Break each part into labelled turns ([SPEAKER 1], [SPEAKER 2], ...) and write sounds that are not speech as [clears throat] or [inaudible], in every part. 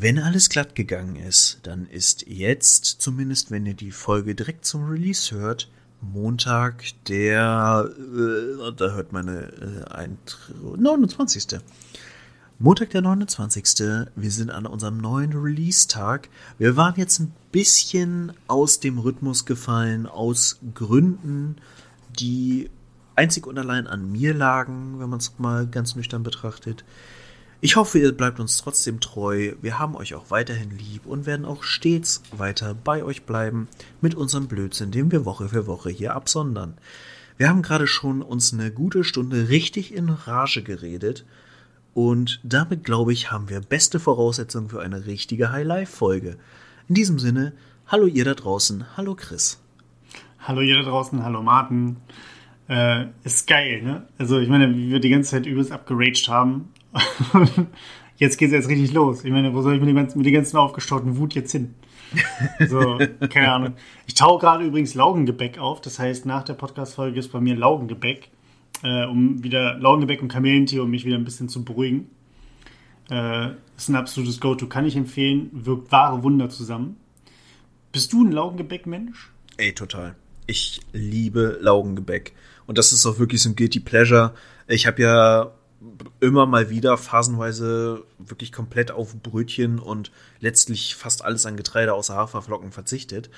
[SPEAKER 1] Wenn alles glatt gegangen ist, dann ist jetzt, zumindest wenn ihr die Folge direkt zum Release hört, Montag, der, äh, da hört meine äh, ein, 29. Montag, der 29. Wir sind an unserem neuen Release-Tag. Wir waren jetzt ein bisschen aus dem Rhythmus gefallen, aus Gründen, die einzig und allein an mir lagen, wenn man es mal ganz nüchtern betrachtet. Ich hoffe, ihr bleibt uns trotzdem treu. Wir haben euch auch weiterhin lieb und werden auch stets weiter bei euch bleiben mit unserem Blödsinn, den wir Woche für Woche hier absondern. Wir haben gerade schon uns eine gute Stunde richtig in Rage geredet und damit glaube ich, haben wir beste Voraussetzungen für eine richtige High-Life-Folge. In diesem Sinne, hallo ihr da draußen, hallo Chris.
[SPEAKER 2] Hallo ihr da draußen, hallo Martin. Äh, ist geil, ne? Also ich meine, wie wir die ganze Zeit übelst abgeraged haben, [laughs] jetzt geht es jetzt richtig los. Ich meine, wo soll ich mit, ganzen, mit der ganzen aufgestauten Wut jetzt hin? So, keine Ahnung. Ich taue gerade übrigens Laugengebäck auf. Das heißt, nach der Podcast-Folge ist bei mir Laugengebäck, äh, um wieder Laugengebäck und Kamillentee, um mich wieder ein bisschen zu beruhigen. Äh, ist ein absolutes Go-To. Kann ich empfehlen. Wirkt wahre Wunder zusammen. Bist du ein Laugengebäck-Mensch?
[SPEAKER 1] Ey, total. Ich liebe Laugengebäck. Und das ist auch wirklich so ein Guilty Pleasure. Ich habe ja immer mal wieder phasenweise wirklich komplett auf Brötchen und letztlich fast alles an Getreide außer Haferflocken verzichtet.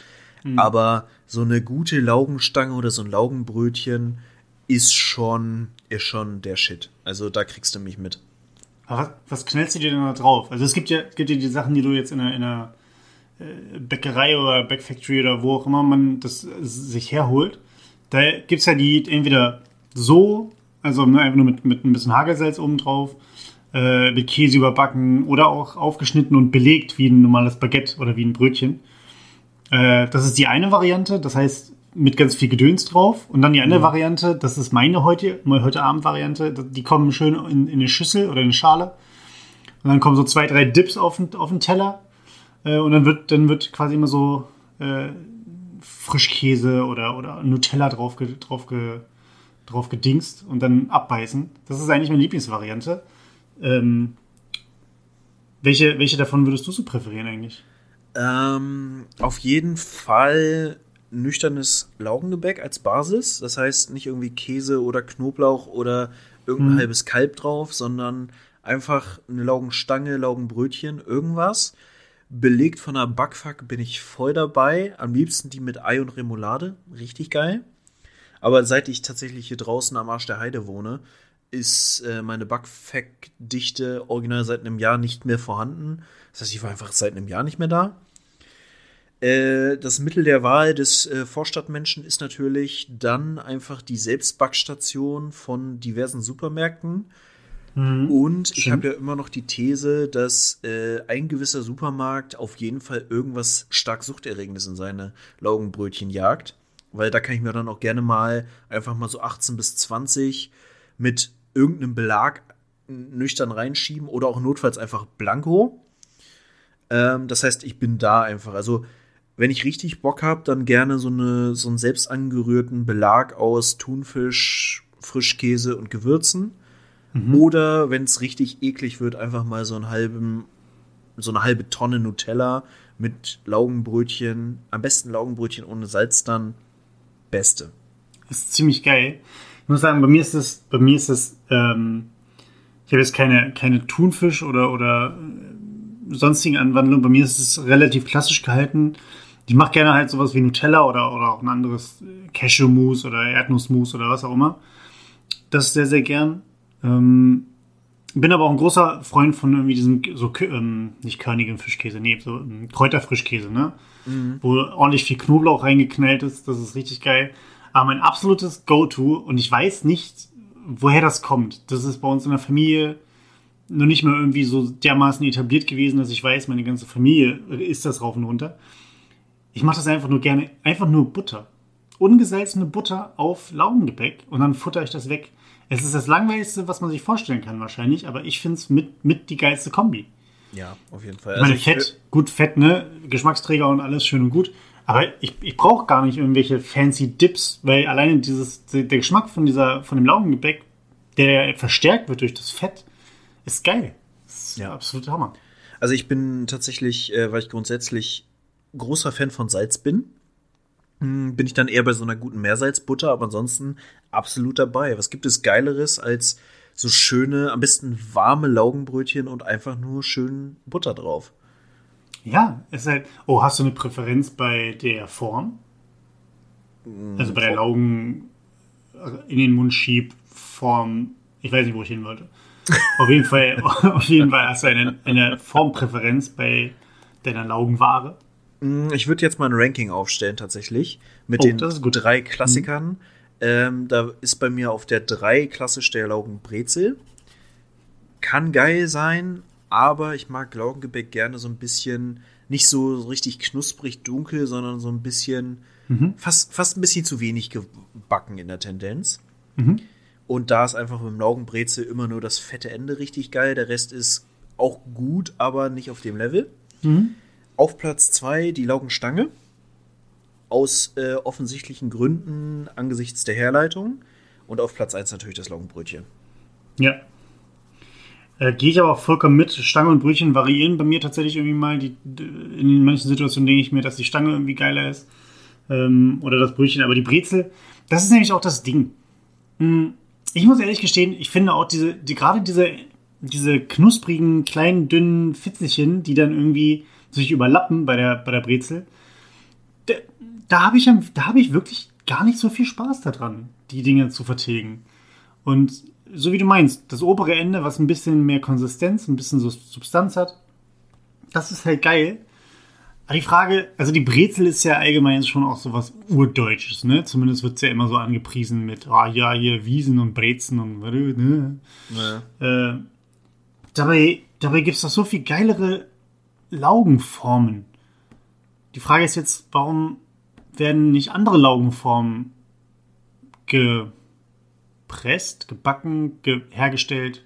[SPEAKER 1] Mhm. Aber so eine gute Laugenstange oder so ein Laugenbrötchen ist schon, ist schon der Shit. Also da kriegst du mich mit.
[SPEAKER 2] Was, was knellst du dir denn da drauf? Also es gibt ja, gibt ja die Sachen, die du jetzt in einer, in einer äh, Bäckerei oder Backfactory oder wo auch immer man das sich herholt. Da gibt es ja die entweder so also ne, einfach nur mit, mit ein bisschen Hagelsalz oben drauf, äh, mit Käse überbacken oder auch aufgeschnitten und belegt wie ein normales Baguette oder wie ein Brötchen. Äh, das ist die eine Variante, das heißt mit ganz viel Gedöns drauf. Und dann die andere mhm. Variante, das ist meine heute, meine heute Abend-Variante, die kommen schön in, in eine Schüssel oder in eine Schale. Und dann kommen so zwei, drei Dips auf den, auf den Teller. Äh, und dann wird, dann wird quasi immer so äh, Frischkäse oder, oder Nutella drauf, drauf drauf gedingst und dann abbeißen. Das ist eigentlich meine Lieblingsvariante. Ähm, welche, welche davon würdest du so präferieren eigentlich?
[SPEAKER 1] Ähm, auf jeden Fall nüchternes Laugengebäck als Basis. Das heißt nicht irgendwie Käse oder Knoblauch oder irgendein hm. halbes Kalb drauf, sondern einfach eine Laugenstange, Laugenbrötchen, irgendwas. Belegt von einer Backfuck bin ich voll dabei. Am liebsten die mit Ei und Remoulade. Richtig geil. Aber seit ich tatsächlich hier draußen am Arsch der Heide wohne, ist äh, meine Bugfact-Dichte original seit einem Jahr nicht mehr vorhanden. Das heißt, ich war einfach seit einem Jahr nicht mehr da. Äh, das Mittel der Wahl des äh, Vorstadtmenschen ist natürlich dann einfach die Selbstbackstation von diversen Supermärkten. Mhm, Und ich habe ja immer noch die These, dass äh, ein gewisser Supermarkt auf jeden Fall irgendwas stark Suchterregendes in seine Laugenbrötchen jagt weil da kann ich mir dann auch gerne mal einfach mal so 18 bis 20 mit irgendeinem Belag nüchtern reinschieben oder auch notfalls einfach blanko. Ähm, das heißt, ich bin da einfach. Also, wenn ich richtig Bock habe, dann gerne so, eine, so einen selbst angerührten Belag aus Thunfisch, Frischkäse und Gewürzen. Mhm. Oder wenn es richtig eklig wird, einfach mal so einen halben, so eine halbe Tonne Nutella mit Laugenbrötchen. Am besten Laugenbrötchen ohne Salz dann Beste.
[SPEAKER 2] Das ist ziemlich geil. Ich muss sagen, bei mir ist es, bei mir ist es, ähm, ich habe jetzt keine, keine Thunfisch oder, oder äh, sonstigen Anwandlungen. Bei mir ist es relativ klassisch gehalten. Ich mache gerne halt sowas wie Nutella oder, oder auch ein anderes Cashewmus oder Erdnussmus oder was auch immer. Das sehr, sehr gern. Ähm, bin aber auch ein großer Freund von irgendwie diesem, so, ähm, nicht körnigen Fischkäse, nee, so ähm, Kräuterfrischkäse, ne? Mhm. Wo ordentlich viel Knoblauch reingeknallt ist. Das ist richtig geil. Aber mein absolutes Go-To, und ich weiß nicht, woher das kommt. Das ist bei uns in der Familie noch nicht mal irgendwie so dermaßen etabliert gewesen, dass ich weiß, meine ganze Familie isst das rauf und runter. Ich mache das einfach nur gerne, einfach nur Butter. Ungesalzene Butter auf Laugengebäck und dann futter ich das weg. Es ist das langweiligste, was man sich vorstellen kann wahrscheinlich, aber ich finde es mit, mit die geilste Kombi.
[SPEAKER 1] Ja, auf jeden Fall.
[SPEAKER 2] Ich meine, also Fett, gut Fett, ne? Geschmacksträger und alles schön und gut. Aber ich, ich brauche gar nicht irgendwelche fancy Dips, weil alleine dieses, der Geschmack von, dieser, von dem Laugengebäck, der verstärkt wird durch das Fett, ist geil. Das ist ja. absolut Hammer.
[SPEAKER 1] Also ich bin tatsächlich, äh, weil ich grundsätzlich großer Fan von Salz bin, hm, bin ich dann eher bei so einer guten Meersalzbutter, aber ansonsten absolut dabei. Was gibt es Geileres als so schöne, am besten warme Laugenbrötchen und einfach nur schön Butter drauf?
[SPEAKER 2] Ja, es ist halt. Oh, hast du eine Präferenz bei der Form? Also bei der Laugen in den Mund schieb Form. Ich weiß nicht, wo ich hin wollte. auf jeden Fall, [laughs] auf jeden Fall hast du eine, eine Formpräferenz bei deiner Laugenware.
[SPEAKER 1] Mm, ich würde jetzt mal ein Ranking aufstellen, tatsächlich. Mit oh, den drei Klassikern. Mhm. Ähm, da ist bei mir auf der 3 klassisch der Laugenbrezel. Kann geil sein, aber ich mag Laugengebäck gerne so ein bisschen, nicht so richtig knusprig dunkel, sondern so ein bisschen, mhm. fast, fast ein bisschen zu wenig gebacken in der Tendenz. Mhm. Und da ist einfach mit dem Laugenbrezel immer nur das fette Ende richtig geil. Der Rest ist auch gut, aber nicht auf dem Level. Mhm. Auf Platz 2 die Laugenstange. Aus äh, offensichtlichen Gründen angesichts der Herleitung. Und auf Platz 1 natürlich das Laugenbrötchen.
[SPEAKER 2] Ja. Äh, Gehe ich aber auch vollkommen mit. Stange und Brötchen variieren bei mir tatsächlich irgendwie mal. Die, in manchen Situationen denke ich mir, dass die Stange irgendwie geiler ist. Ähm, oder das Brötchen. Aber die Brezel, das ist nämlich auch das Ding. Hm, ich muss ehrlich gestehen, ich finde auch diese, die, gerade diese, diese knusprigen, kleinen, dünnen Fitzelchen, die dann irgendwie sich überlappen bei der, bei der Brezel, da, habe ich, hab ich wirklich gar nicht so viel Spaß daran, die Dinge zu vertilgen. Und so wie du meinst, das obere Ende, was ein bisschen mehr Konsistenz, ein bisschen so Substanz hat, das ist halt geil. Aber die Frage, also die Brezel ist ja allgemein schon auch so was Urdeutsches, ne? Zumindest wird es ja immer so angepriesen mit, ah ja, hier Wiesen und Brezen und, ne? Ja. Äh, dabei dabei gibt es doch so viel geilere Laugenformen. Die Frage ist jetzt, warum werden nicht andere Laugenformen gepresst, gebacken, ge hergestellt?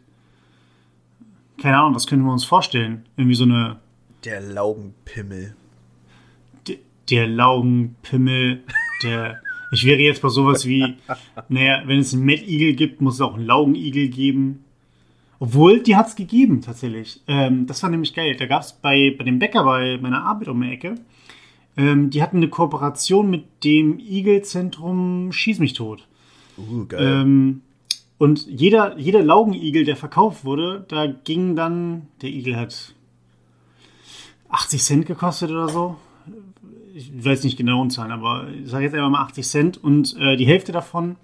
[SPEAKER 2] Keine Ahnung, was können wir uns vorstellen? Irgendwie so eine.
[SPEAKER 1] Der Laugenpimmel.
[SPEAKER 2] Der, der Laugenpimmel, der. Ich wäre jetzt bei sowas wie, naja, wenn es einen Mettigel gibt, muss es auch einen Laugenigel geben. Obwohl, die hat es gegeben, tatsächlich. Ähm, das war nämlich geil. Da gab es bei, bei dem Bäcker bei meiner Arbeit um die Ecke, ähm, die hatten eine Kooperation mit dem Igel-Zentrum Schieß mich tot. Uh, geil. Ähm, und jeder, jeder Laugenigel, der verkauft wurde, da ging dann, der Igel hat 80 Cent gekostet oder so. Ich weiß nicht genau Unzahlen, aber ich sage jetzt einfach mal 80 Cent. Und äh, die Hälfte davon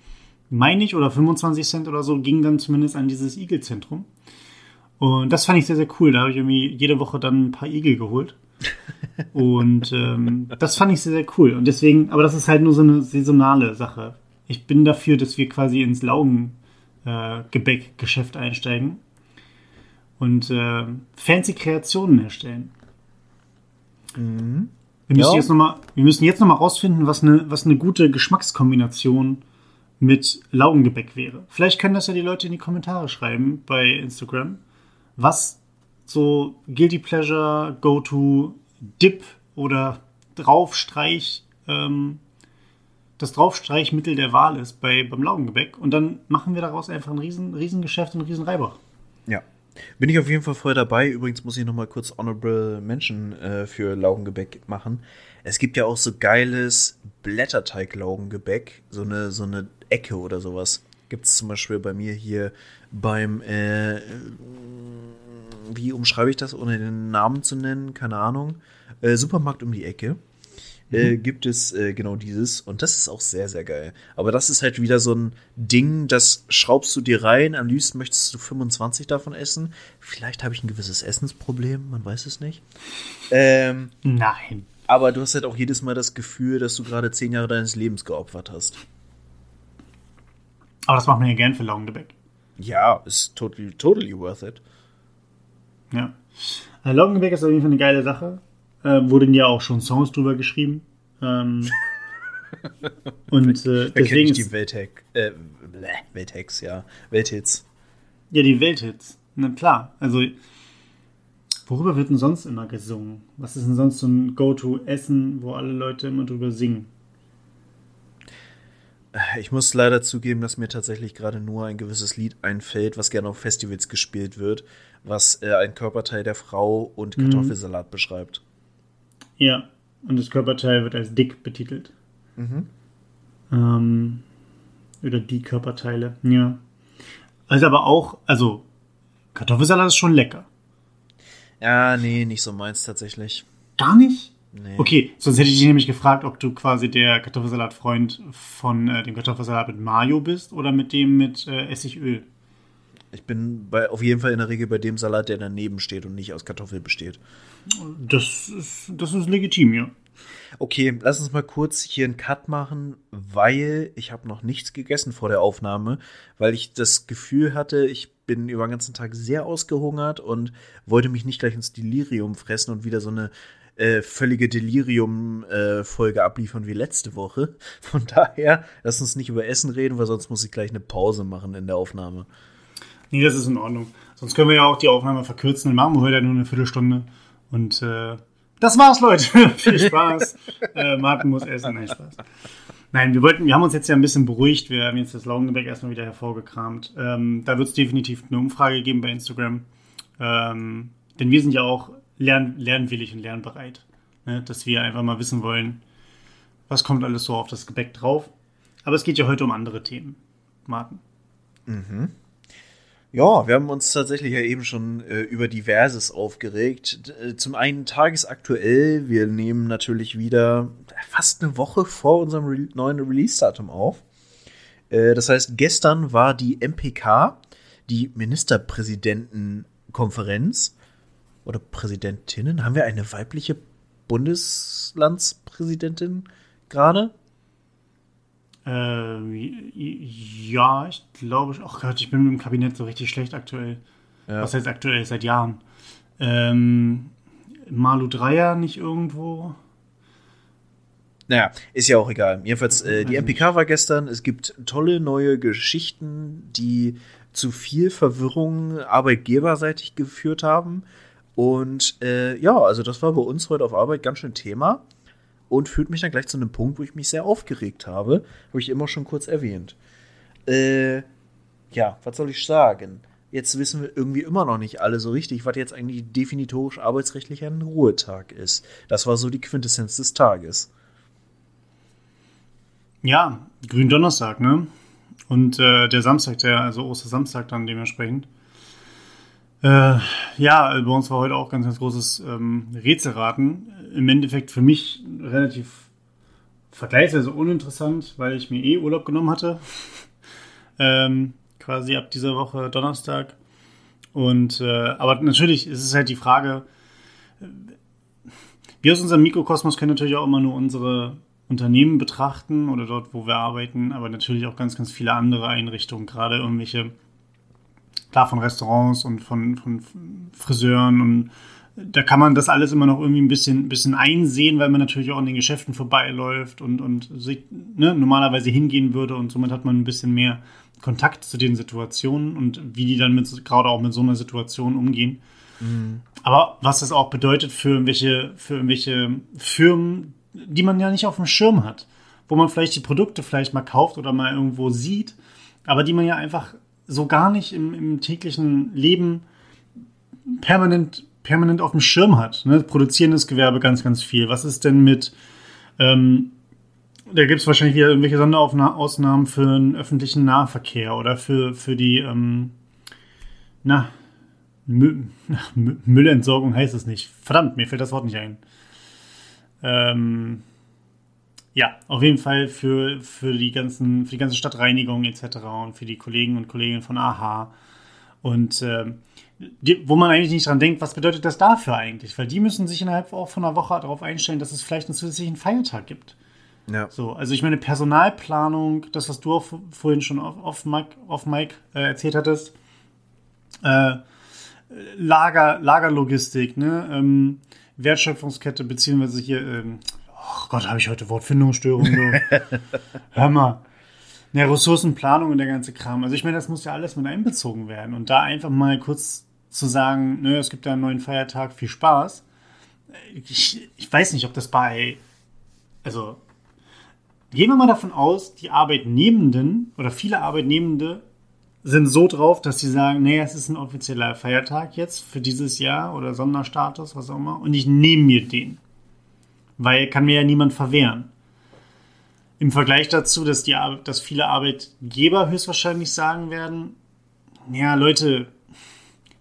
[SPEAKER 2] meine ich, oder 25 Cent oder so, ging dann zumindest an dieses Igel-Zentrum. Und das fand ich sehr, sehr cool. Da habe ich irgendwie jede Woche dann ein paar Igel geholt. Und ähm, das fand ich sehr, sehr cool. Und deswegen, aber das ist halt nur so eine saisonale Sache. Ich bin dafür, dass wir quasi ins Laugengebäck-Geschäft äh, einsteigen und äh, fancy Kreationen erstellen. Mhm. Wir, müssen ja. jetzt noch mal, wir müssen jetzt nochmal rausfinden, was eine, was eine gute Geschmackskombination mit Laugengebäck wäre. Vielleicht können das ja die Leute in die Kommentare schreiben bei Instagram, was so Guilty Pleasure, Go-To, Dip oder Draufstreich, ähm, das Draufstreichmittel der Wahl ist bei, beim Laugengebäck. Und dann machen wir daraus einfach ein riesen, riesen Geschäft und riesen Reibach.
[SPEAKER 1] Ja. Bin ich auf jeden Fall voll dabei. Übrigens muss ich noch mal kurz Honorable Mention äh, für Laugengebäck machen. Es gibt ja auch so geiles Blätterteig-Laugengebäck, so eine, so eine Ecke oder sowas. Gibt es zum Beispiel bei mir hier beim, äh, wie umschreibe ich das, ohne den Namen zu nennen, keine Ahnung, äh, Supermarkt um die Ecke. Äh, mhm. gibt es äh, genau dieses und das ist auch sehr, sehr geil. Aber das ist halt wieder so ein Ding, das schraubst du dir rein, am liebsten möchtest du 25 davon essen. Vielleicht habe ich ein gewisses Essensproblem, man weiß es nicht. Ähm,
[SPEAKER 2] Nein.
[SPEAKER 1] Aber du hast halt auch jedes Mal das Gefühl, dass du gerade zehn Jahre deines Lebens geopfert hast.
[SPEAKER 2] Aber das macht man ja gern für Laugengebäck.
[SPEAKER 1] Ja, ist totally, totally worth it.
[SPEAKER 2] Ja. Also Laugengebäck ist auf jeden Fall eine geile Sache. Äh, wurden ja auch schon Songs drüber geschrieben. Ähm, [laughs] und äh, deswegen.
[SPEAKER 1] die Welthex, äh, Welthex, ja. Welthits.
[SPEAKER 2] Ja, die Welthits. Na klar. Also, worüber wird denn sonst immer gesungen? Was ist denn sonst so ein Go-To-Essen, wo alle Leute immer drüber singen?
[SPEAKER 1] Ich muss leider zugeben, dass mir tatsächlich gerade nur ein gewisses Lied einfällt, was gerne auf Festivals gespielt wird. Was äh, ein Körperteil der Frau und
[SPEAKER 2] Mhm.
[SPEAKER 1] Kartoffelsalat beschreibt.
[SPEAKER 2] Ja, und das Körperteil wird als dick betitelt.
[SPEAKER 1] Mhm.
[SPEAKER 2] Ähm, oder die Körperteile, ja. Also aber auch, also Kartoffelsalat ist schon lecker.
[SPEAKER 1] Ja, nee, nicht so meins tatsächlich.
[SPEAKER 2] Gar nicht?
[SPEAKER 1] Nee.
[SPEAKER 2] Okay, sonst hätte ich dich nämlich gefragt, ob du quasi der Kartoffelsalat-Freund von äh, dem Kartoffelsalat mit Mayo bist oder mit dem mit äh, Essigöl.
[SPEAKER 1] Ich bin bei, auf jeden Fall in der Regel bei dem Salat, der daneben steht und nicht aus Kartoffel besteht.
[SPEAKER 2] Das ist, das ist legitim, ja.
[SPEAKER 1] Okay, lass uns mal kurz hier einen Cut machen, weil ich habe noch nichts gegessen vor der Aufnahme, weil ich das Gefühl hatte, ich bin über den ganzen Tag sehr ausgehungert und wollte mich nicht gleich ins Delirium fressen und wieder so eine äh, völlige Delirium-Folge abliefern wie letzte Woche. [laughs] Von daher, lass uns nicht über Essen reden, weil sonst muss ich gleich eine Pause machen in der Aufnahme.
[SPEAKER 2] Nee, das ist in Ordnung. Sonst können wir ja auch die Aufnahme verkürzen. Dann machen wir heute nur eine Viertelstunde. Und äh, das war's, Leute. [laughs] Viel Spaß. äh, Martin muss essen. Nein, Spaß. Nein, wir wollten, wir haben uns jetzt ja ein bisschen beruhigt. Wir haben jetzt das Laugengebäck erstmal wieder hervorgekramt. Ähm, da wird es definitiv eine Umfrage geben bei Instagram. Ähm, denn wir sind ja auch lern, lernwillig und lernbereit. Ne? Dass wir einfach mal wissen wollen, was kommt alles so auf das Gebäck drauf. Aber es geht ja heute um andere Themen. Martin.
[SPEAKER 1] Ja, wir haben uns tatsächlich ja eben schon äh, über Diverses aufgeregt. Äh, Zum einen tagesaktuell, wir nehmen natürlich wieder fast eine Woche vor unserem Re neuen Release-Datum auf. Äh, das heißt, gestern war die MPK, die Ministerpräsidentenkonferenz oder Präsidentinnen. Haben wir eine weibliche Bundeslandspräsidentin gerade?
[SPEAKER 2] Ähm, ja, ich glaube, ach Gott, ich bin mit dem Kabinett so richtig schlecht aktuell.
[SPEAKER 1] Ja.
[SPEAKER 2] Was heißt aktuell? Seit Jahren. Ähm, Malu Dreier nicht irgendwo?
[SPEAKER 1] Naja, ist ja auch egal. Jedenfalls, äh, die MPK war gestern. Es gibt tolle neue Geschichten, die zu viel Verwirrung arbeitgeberseitig geführt haben. Und äh, ja, also das war bei uns heute auf Arbeit ganz schön Thema und führt mich dann gleich zu einem Punkt, wo ich mich sehr aufgeregt habe. Habe ich immer schon kurz erwähnt. Äh, ja, was soll ich sagen? Jetzt wissen wir irgendwie immer noch nicht alle so richtig, was jetzt eigentlich definitorisch arbeitsrechtlich ein Ruhetag ist. Das war so die Quintessenz des Tages.
[SPEAKER 2] Ja, Gründonnerstag, ne? Und äh, der Samstag, der, also Ostersamstag dann dementsprechend. Äh, ja, bei uns war heute auch ganz, ganz großes ähm, Rätselraten. Im Endeffekt für mich relativ vergleichsweise uninteressant, weil ich mir eh Urlaub genommen hatte. [laughs] ähm, quasi ab dieser Woche Donnerstag. Und äh, aber natürlich ist es halt die Frage, äh, wir aus unserem Mikrokosmos können natürlich auch immer nur unsere Unternehmen betrachten oder dort, wo wir arbeiten, aber natürlich auch ganz, ganz viele andere Einrichtungen, gerade irgendwelche, klar von Restaurants und von, von Friseuren und da kann man das alles immer noch irgendwie ein bisschen, bisschen einsehen, weil man natürlich auch an den Geschäften vorbeiläuft und, und sich, ne, normalerweise hingehen würde und somit hat man ein bisschen mehr Kontakt zu den Situationen und wie die dann mit, gerade auch mit so einer Situation umgehen. Aber was das auch bedeutet für irgendwelche, für irgendwelche Firmen, die man ja nicht auf dem Schirm hat, wo man vielleicht die Produkte vielleicht mal kauft oder mal irgendwo sieht, aber die man ja einfach so gar nicht im, im täglichen Leben permanent, permanent auf dem Schirm hat. Ne? Produzierendes Gewerbe ganz, ganz viel. Was ist denn mit, ähm, da gibt es wahrscheinlich wieder irgendwelche Sonderausnahmen für den öffentlichen Nahverkehr oder für, für die, ähm, na, Mü ach, [laughs] Mü- Müllentsorgung heißt es nicht. Verdammt, mir fällt das Wort nicht ein. Ähm, ja, auf jeden Fall für, für, die ganzen, für die ganze Stadtreinigung etc. und für die Kollegen und Kolleginnen von AHA. Und ähm, die, wo man eigentlich nicht dran denkt, was bedeutet das dafür eigentlich? Weil die müssen sich innerhalb auch von einer Woche darauf einstellen, dass es vielleicht einen zusätzlichen Feiertag gibt.
[SPEAKER 1] Ja.
[SPEAKER 2] So, also ich meine, Personalplanung, das, was du auch vorhin schon auf, auf Mike, auf Mike äh, erzählt hattest, äh, Lager, Lagerlogistik, ne? ähm, Wertschöpfungskette, beziehungsweise hier, ähm, oh Gott, habe ich heute Wortfindungsstörungen. Du. [laughs] Hör mal. Ja, Ressourcenplanung und der ganze Kram. Also ich meine, das muss ja alles mit einbezogen werden. Und da einfach mal kurz zu sagen, ne, es gibt da einen neuen Feiertag, viel Spaß. Ich, ich weiß nicht, ob das bei, also gehen wir mal davon aus, die Arbeitnehmenden oder viele Arbeitnehmende sind so drauf, dass sie sagen, nee, es ist ein offizieller Feiertag jetzt für dieses Jahr oder Sonderstatus, was auch immer, und ich nehme mir den. Weil kann mir ja niemand verwehren. Im Vergleich dazu, dass, die, dass viele Arbeitgeber höchstwahrscheinlich sagen werden, ja, Leute,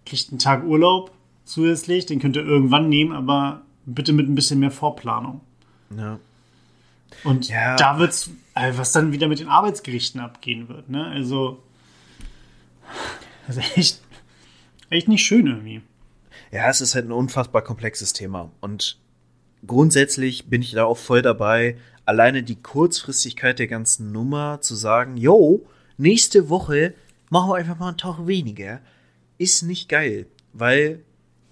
[SPEAKER 2] kriegt einen Tag Urlaub zusätzlich, den könnt ihr irgendwann nehmen, aber bitte mit ein bisschen mehr Vorplanung.
[SPEAKER 1] Ja.
[SPEAKER 2] Und ja. da wird's, äh, was dann wieder mit den Arbeitsgerichten abgehen wird, ne? Also, das ist echt, echt nicht schön irgendwie.
[SPEAKER 1] Ja, es ist halt ein unfassbar komplexes Thema. Und grundsätzlich bin ich da auch voll dabei, alleine die Kurzfristigkeit der ganzen Nummer zu sagen, yo, nächste Woche machen wir einfach mal einen Tag weniger, ist nicht geil. Weil,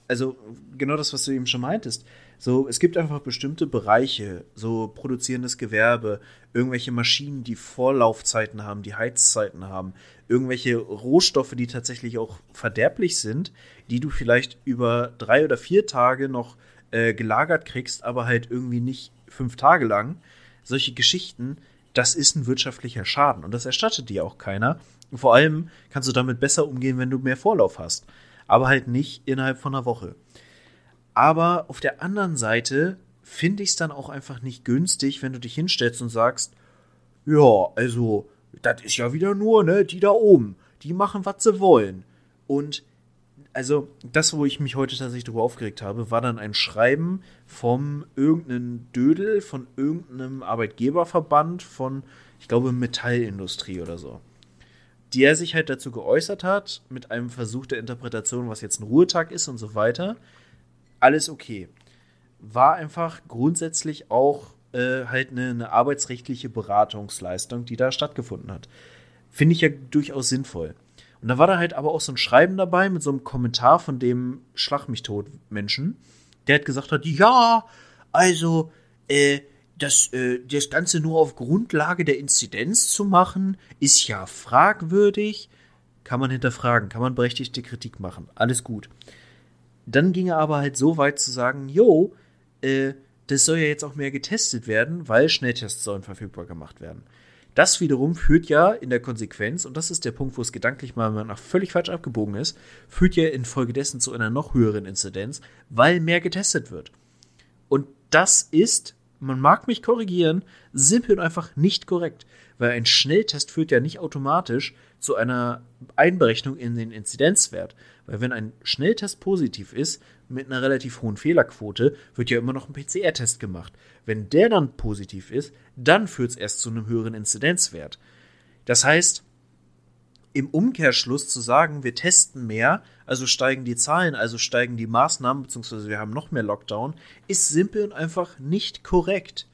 [SPEAKER 1] also genau das, was du eben schon meintest, so, es gibt einfach bestimmte Bereiche, so produzierendes Gewerbe, irgendwelche Maschinen, die Vorlaufzeiten haben, die Heizzeiten haben, irgendwelche Rohstoffe, die tatsächlich auch verderblich sind, die du vielleicht über drei oder vier Tage noch äh, gelagert kriegst, aber halt irgendwie nicht fünf Tage lang. Solche Geschichten, das ist ein wirtschaftlicher Schaden und das erstattet dir auch keiner. Und vor allem kannst du damit besser umgehen, wenn du mehr Vorlauf hast, aber halt nicht innerhalb von einer Woche. Aber auf der anderen Seite finde ich es dann auch einfach nicht günstig, wenn du dich hinstellst und sagst, ja, also, das ist ja wieder nur, ne, die da oben, die machen, was sie wollen. Und also das, wo ich mich heute tatsächlich darüber aufgeregt habe, war dann ein Schreiben vom irgendeinen Dödel, von irgendeinem Arbeitgeberverband von, ich glaube, Metallindustrie oder so. Der sich halt dazu geäußert hat, mit einem Versuch der Interpretation, was jetzt ein Ruhetag ist und so weiter. Alles okay. War einfach grundsätzlich auch äh, halt eine, eine arbeitsrechtliche Beratungsleistung, die da stattgefunden hat. Finde ich ja durchaus sinnvoll. Und da war da halt aber auch so ein Schreiben dabei mit so einem Kommentar von dem Schlag mich tot Menschen, der hat gesagt hat, ja, also, äh, das, äh, das Ganze nur auf Grundlage der Inzidenz zu machen, ist ja fragwürdig. Kann man hinterfragen, kann man berechtigte Kritik machen. Alles gut. Dann ging er aber halt so weit zu sagen, jo, äh, das soll ja jetzt auch mehr getestet werden, weil Schnelltests sollen verfügbar gemacht werden. Das wiederum führt ja in der Konsequenz, und das ist der Punkt, wo es gedanklich mal nach völlig falsch abgebogen ist, führt ja infolgedessen zu einer noch höheren Inzidenz, weil mehr getestet wird. Und das ist, man mag mich korrigieren, simpel und einfach nicht korrekt, weil ein Schnelltest führt ja nicht automatisch zu einer Einberechnung in den Inzidenzwert. Weil wenn ein Schnelltest positiv ist, mit einer relativ hohen Fehlerquote, wird ja immer noch ein PCR-Test gemacht. Wenn der dann positiv ist, dann führt es erst zu einem höheren Inzidenzwert. Das heißt, im Umkehrschluss zu sagen, wir testen mehr, also steigen die Zahlen, also steigen die Maßnahmen, beziehungsweise wir haben noch mehr Lockdown, ist simpel und einfach nicht korrekt.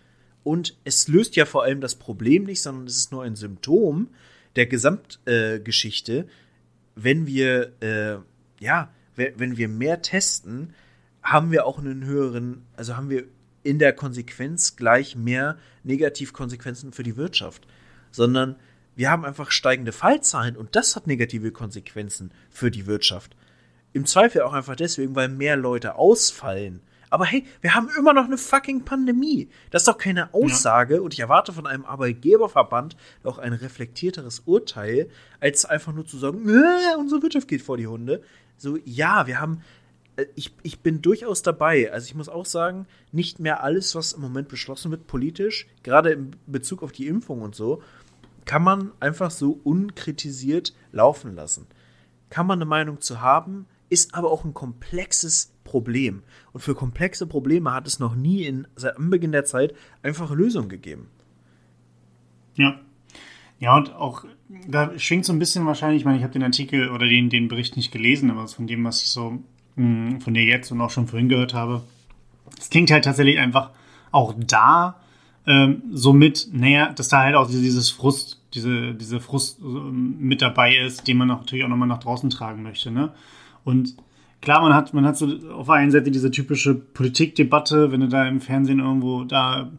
[SPEAKER 1] Und es löst ja vor allem das Problem nicht, sondern es ist nur ein Symptom der Gesamtgeschichte, äh, wenn wir, äh, ja, wenn wir mehr testen, haben wir auch einen höheren, also haben wir in der Konsequenz gleich mehr Negativkonsequenzen für die Wirtschaft, sondern wir haben einfach steigende Fallzahlen und das hat negative Konsequenzen für die Wirtschaft. Im Zweifel auch einfach deswegen, weil mehr Leute ausfallen. Aber hey, wir haben immer noch eine fucking Pandemie. Das ist doch keine Aussage ja. und ich erwarte von einem Arbeitgeberverband auch ein reflektierteres Urteil, als einfach nur zu sagen, äh, unsere Wirtschaft geht vor die Hunde. So, ja, wir haben äh, ich, ich bin durchaus dabei. Also ich muss auch sagen, nicht mehr alles, was im Moment beschlossen wird politisch, gerade in Bezug auf die Impfung und so, kann man einfach so unkritisiert laufen lassen. Kann man eine Meinung zu haben, ist aber auch ein komplexes Problem. Und für komplexe Probleme hat es noch nie in, seit Anbeginn der Zeit einfache Lösungen gegeben.
[SPEAKER 2] Ja. Ja, und auch da schwingt so ein bisschen wahrscheinlich, ich meine, ich habe den Artikel oder den, den Bericht nicht gelesen, aber von dem, was ich so hm, von dir jetzt und auch schon vorhin gehört habe. Es klingt halt tatsächlich einfach auch da ähm, so mit, naja, dass da halt auch dieses Frust, diese, diese Frust ähm, mit dabei ist, den man natürlich auch nochmal nach draußen tragen möchte. Ne? Und klar, man hat, man hat so auf der einen Seite diese typische Politikdebatte, wenn du da im Fernsehen irgendwo da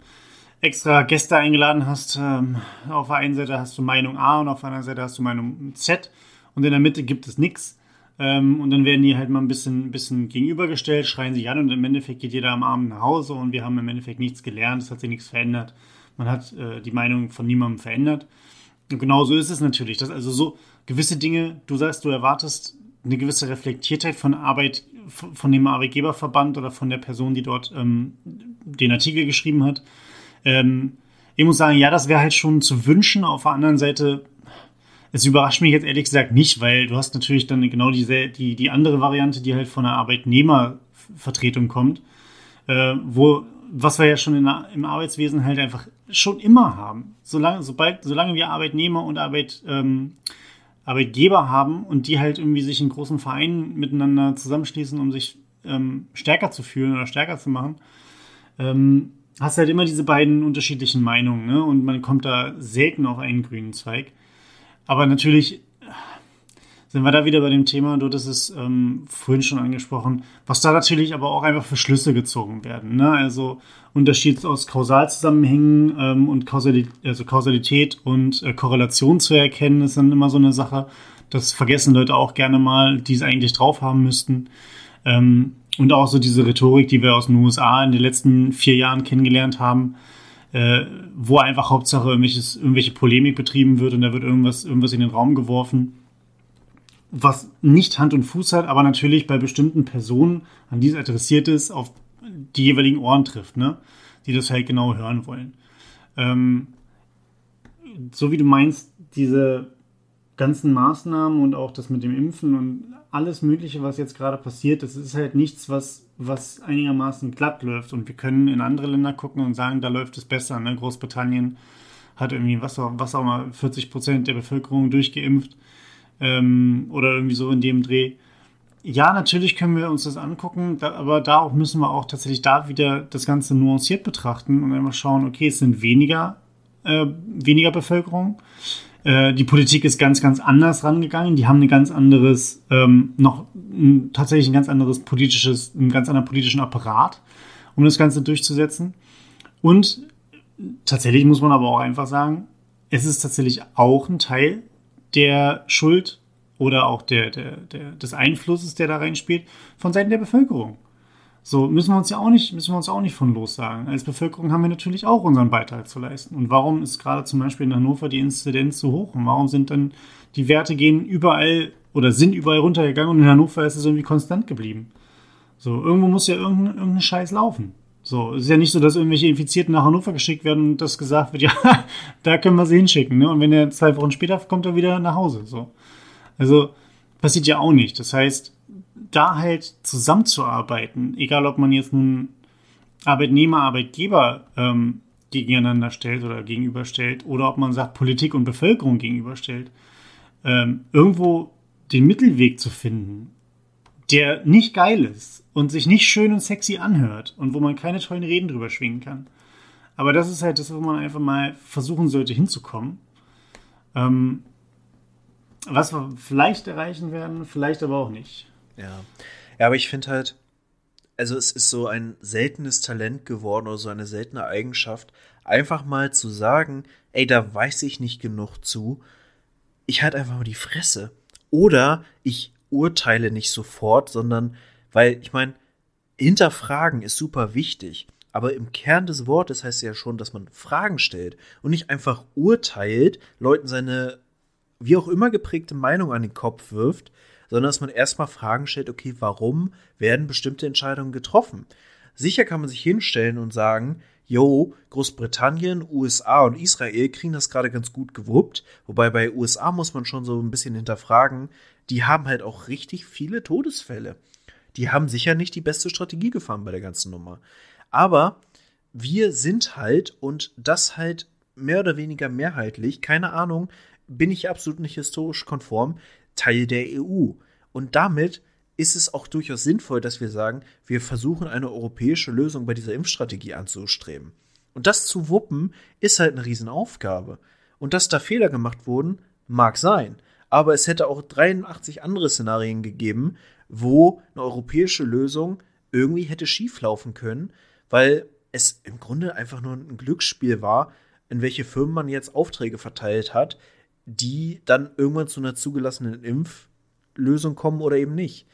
[SPEAKER 2] extra Gäste eingeladen hast. Ähm, auf der einen Seite hast du Meinung A und auf der anderen Seite hast du Meinung Z und in der Mitte gibt es nichts. Ähm, und dann werden die halt mal ein bisschen, bisschen gegenübergestellt, schreien sich an und im Endeffekt geht jeder am Abend nach Hause und wir haben im Endeffekt nichts gelernt, es hat sich nichts verändert. Man hat äh, die Meinung von niemandem verändert. Und genau so ist es natürlich. Das, also so, gewisse Dinge, du sagst, du erwartest eine gewisse Reflektiertheit von Arbeit, von dem Arbeitgeberverband oder von der Person, die dort ähm, den Artikel geschrieben hat. Ähm, ich muss sagen, ja, das wäre halt schon zu wünschen. Auf der anderen Seite, es überrascht mich jetzt ehrlich gesagt nicht, weil du hast natürlich dann genau die, die, die andere Variante, die halt von der Arbeitnehmervertretung kommt, äh, wo, was wir ja schon in, im Arbeitswesen halt einfach schon immer haben. Solange, sobald, solange wir Arbeitnehmer und Arbeit, ähm, Arbeitgeber haben und die halt irgendwie sich in großen Vereinen miteinander zusammenschließen, um sich ähm, stärker zu fühlen oder stärker zu machen, ähm, hast halt immer diese beiden unterschiedlichen Meinungen, ne? Und man kommt da selten auf einen grünen Zweig. Aber natürlich sind wir da wieder bei dem Thema, du hattest es ähm, vorhin schon angesprochen, was da natürlich aber auch einfach für Schlüsse gezogen werden. Ne? Also Unterschied aus Kausalzusammenhängen ähm, und Kausalität, also Kausalität und äh, Korrelation zu erkennen, ist dann immer so eine Sache. Das vergessen Leute auch gerne mal, die es eigentlich drauf haben müssten. Ähm, und auch so diese Rhetorik, die wir aus den USA in den letzten vier Jahren kennengelernt haben, äh, wo einfach Hauptsache irgendwelche Polemik betrieben wird und da wird irgendwas, irgendwas in den Raum geworfen was nicht Hand und Fuß hat, aber natürlich bei bestimmten Personen, an die es adressiert ist, auf die jeweiligen Ohren trifft, ne? die das halt genau hören wollen. Ähm, so wie du meinst, diese ganzen Maßnahmen und auch das mit dem Impfen und alles Mögliche, was jetzt gerade passiert, das ist halt nichts, was, was einigermaßen glatt läuft. Und wir können in andere Länder gucken und sagen, da läuft es besser. Ne? Großbritannien hat irgendwie, was auch, was auch mal, 40 Prozent der Bevölkerung durchgeimpft ähm, oder irgendwie so in dem Dreh. Ja, natürlich können wir uns das angucken, da, aber da auch müssen wir auch tatsächlich da wieder das Ganze nuanciert betrachten und einfach schauen, okay, es sind weniger, äh, weniger Bevölkerung. Äh, die Politik ist ganz, ganz anders rangegangen. Die haben ein ganz anderes, ähm, noch ein, tatsächlich ein ganz anderes politisches, einen ganz anderen politischen Apparat, um das Ganze durchzusetzen. Und tatsächlich muss man aber auch einfach sagen, es ist tatsächlich auch ein Teil der Schuld oder auch der, der, der, des Einflusses, der da reinspielt, von Seiten der Bevölkerung. So müssen wir uns ja auch nicht, müssen wir uns auch nicht von los sagen. Als Bevölkerung haben wir natürlich auch unseren Beitrag zu leisten. Und warum ist gerade zum Beispiel in Hannover die Inzidenz so hoch? Und warum sind dann die Werte gehen überall oder sind überall runtergegangen und in Hannover ist es irgendwie konstant geblieben? So, irgendwo muss ja irgendein, irgendein Scheiß laufen. So, es ist ja nicht so, dass irgendwelche Infizierten nach Hannover geschickt werden und das gesagt wird, [laughs] ja, da können wir sie hinschicken. Ne? Und wenn er zwei Wochen später kommt, er wieder nach Hause. So. Also passiert ja auch nicht. Das heißt, da halt zusammenzuarbeiten, egal ob man jetzt nun Arbeitnehmer, Arbeitgeber ähm, gegeneinander stellt oder gegenüberstellt oder ob man sagt Politik und Bevölkerung gegenüberstellt, ähm, irgendwo den Mittelweg zu finden, der nicht geil ist und sich nicht schön und sexy anhört und wo man keine tollen Reden drüber schwingen kann. Aber das ist halt das, wo man einfach mal versuchen sollte hinzukommen. Ähm, was wir vielleicht erreichen werden, vielleicht aber auch nicht.
[SPEAKER 1] Ja, ja aber ich finde halt, also es ist so ein seltenes Talent geworden oder so eine seltene Eigenschaft, einfach mal zu sagen, ey, da weiß ich nicht genug zu. Ich halte einfach mal die Fresse. Oder ich urteile nicht sofort, sondern weil ich meine, hinterfragen ist super wichtig. Aber im Kern des Wortes heißt es ja schon, dass man Fragen stellt und nicht einfach urteilt, Leuten seine wie auch immer geprägte Meinung an den Kopf wirft, sondern dass man erstmal Fragen stellt, okay, warum werden bestimmte Entscheidungen getroffen? Sicher kann man sich hinstellen und sagen, yo, Großbritannien, USA und Israel kriegen das gerade ganz gut gewuppt, wobei bei USA muss man schon so ein bisschen hinterfragen, die haben halt auch richtig viele Todesfälle die haben sicher nicht die beste Strategie gefahren bei der ganzen Nummer. Aber wir sind halt und das halt mehr oder weniger mehrheitlich, keine Ahnung, bin ich absolut nicht historisch konform, Teil der EU. Und damit ist es auch durchaus sinnvoll, dass wir sagen, wir versuchen eine europäische Lösung bei dieser Impfstrategie anzustreben. Und das zu wuppen, ist halt eine Riesenaufgabe. Und dass da Fehler gemacht wurden, mag sein. Aber es hätte auch 83 andere Szenarien gegeben, wo eine europäische Lösung irgendwie hätte schieflaufen können, weil es im Grunde einfach nur ein Glücksspiel war, in welche Firmen man jetzt Aufträge verteilt hat, die dann irgendwann zu einer zugelassenen Impflösung kommen oder eben nicht.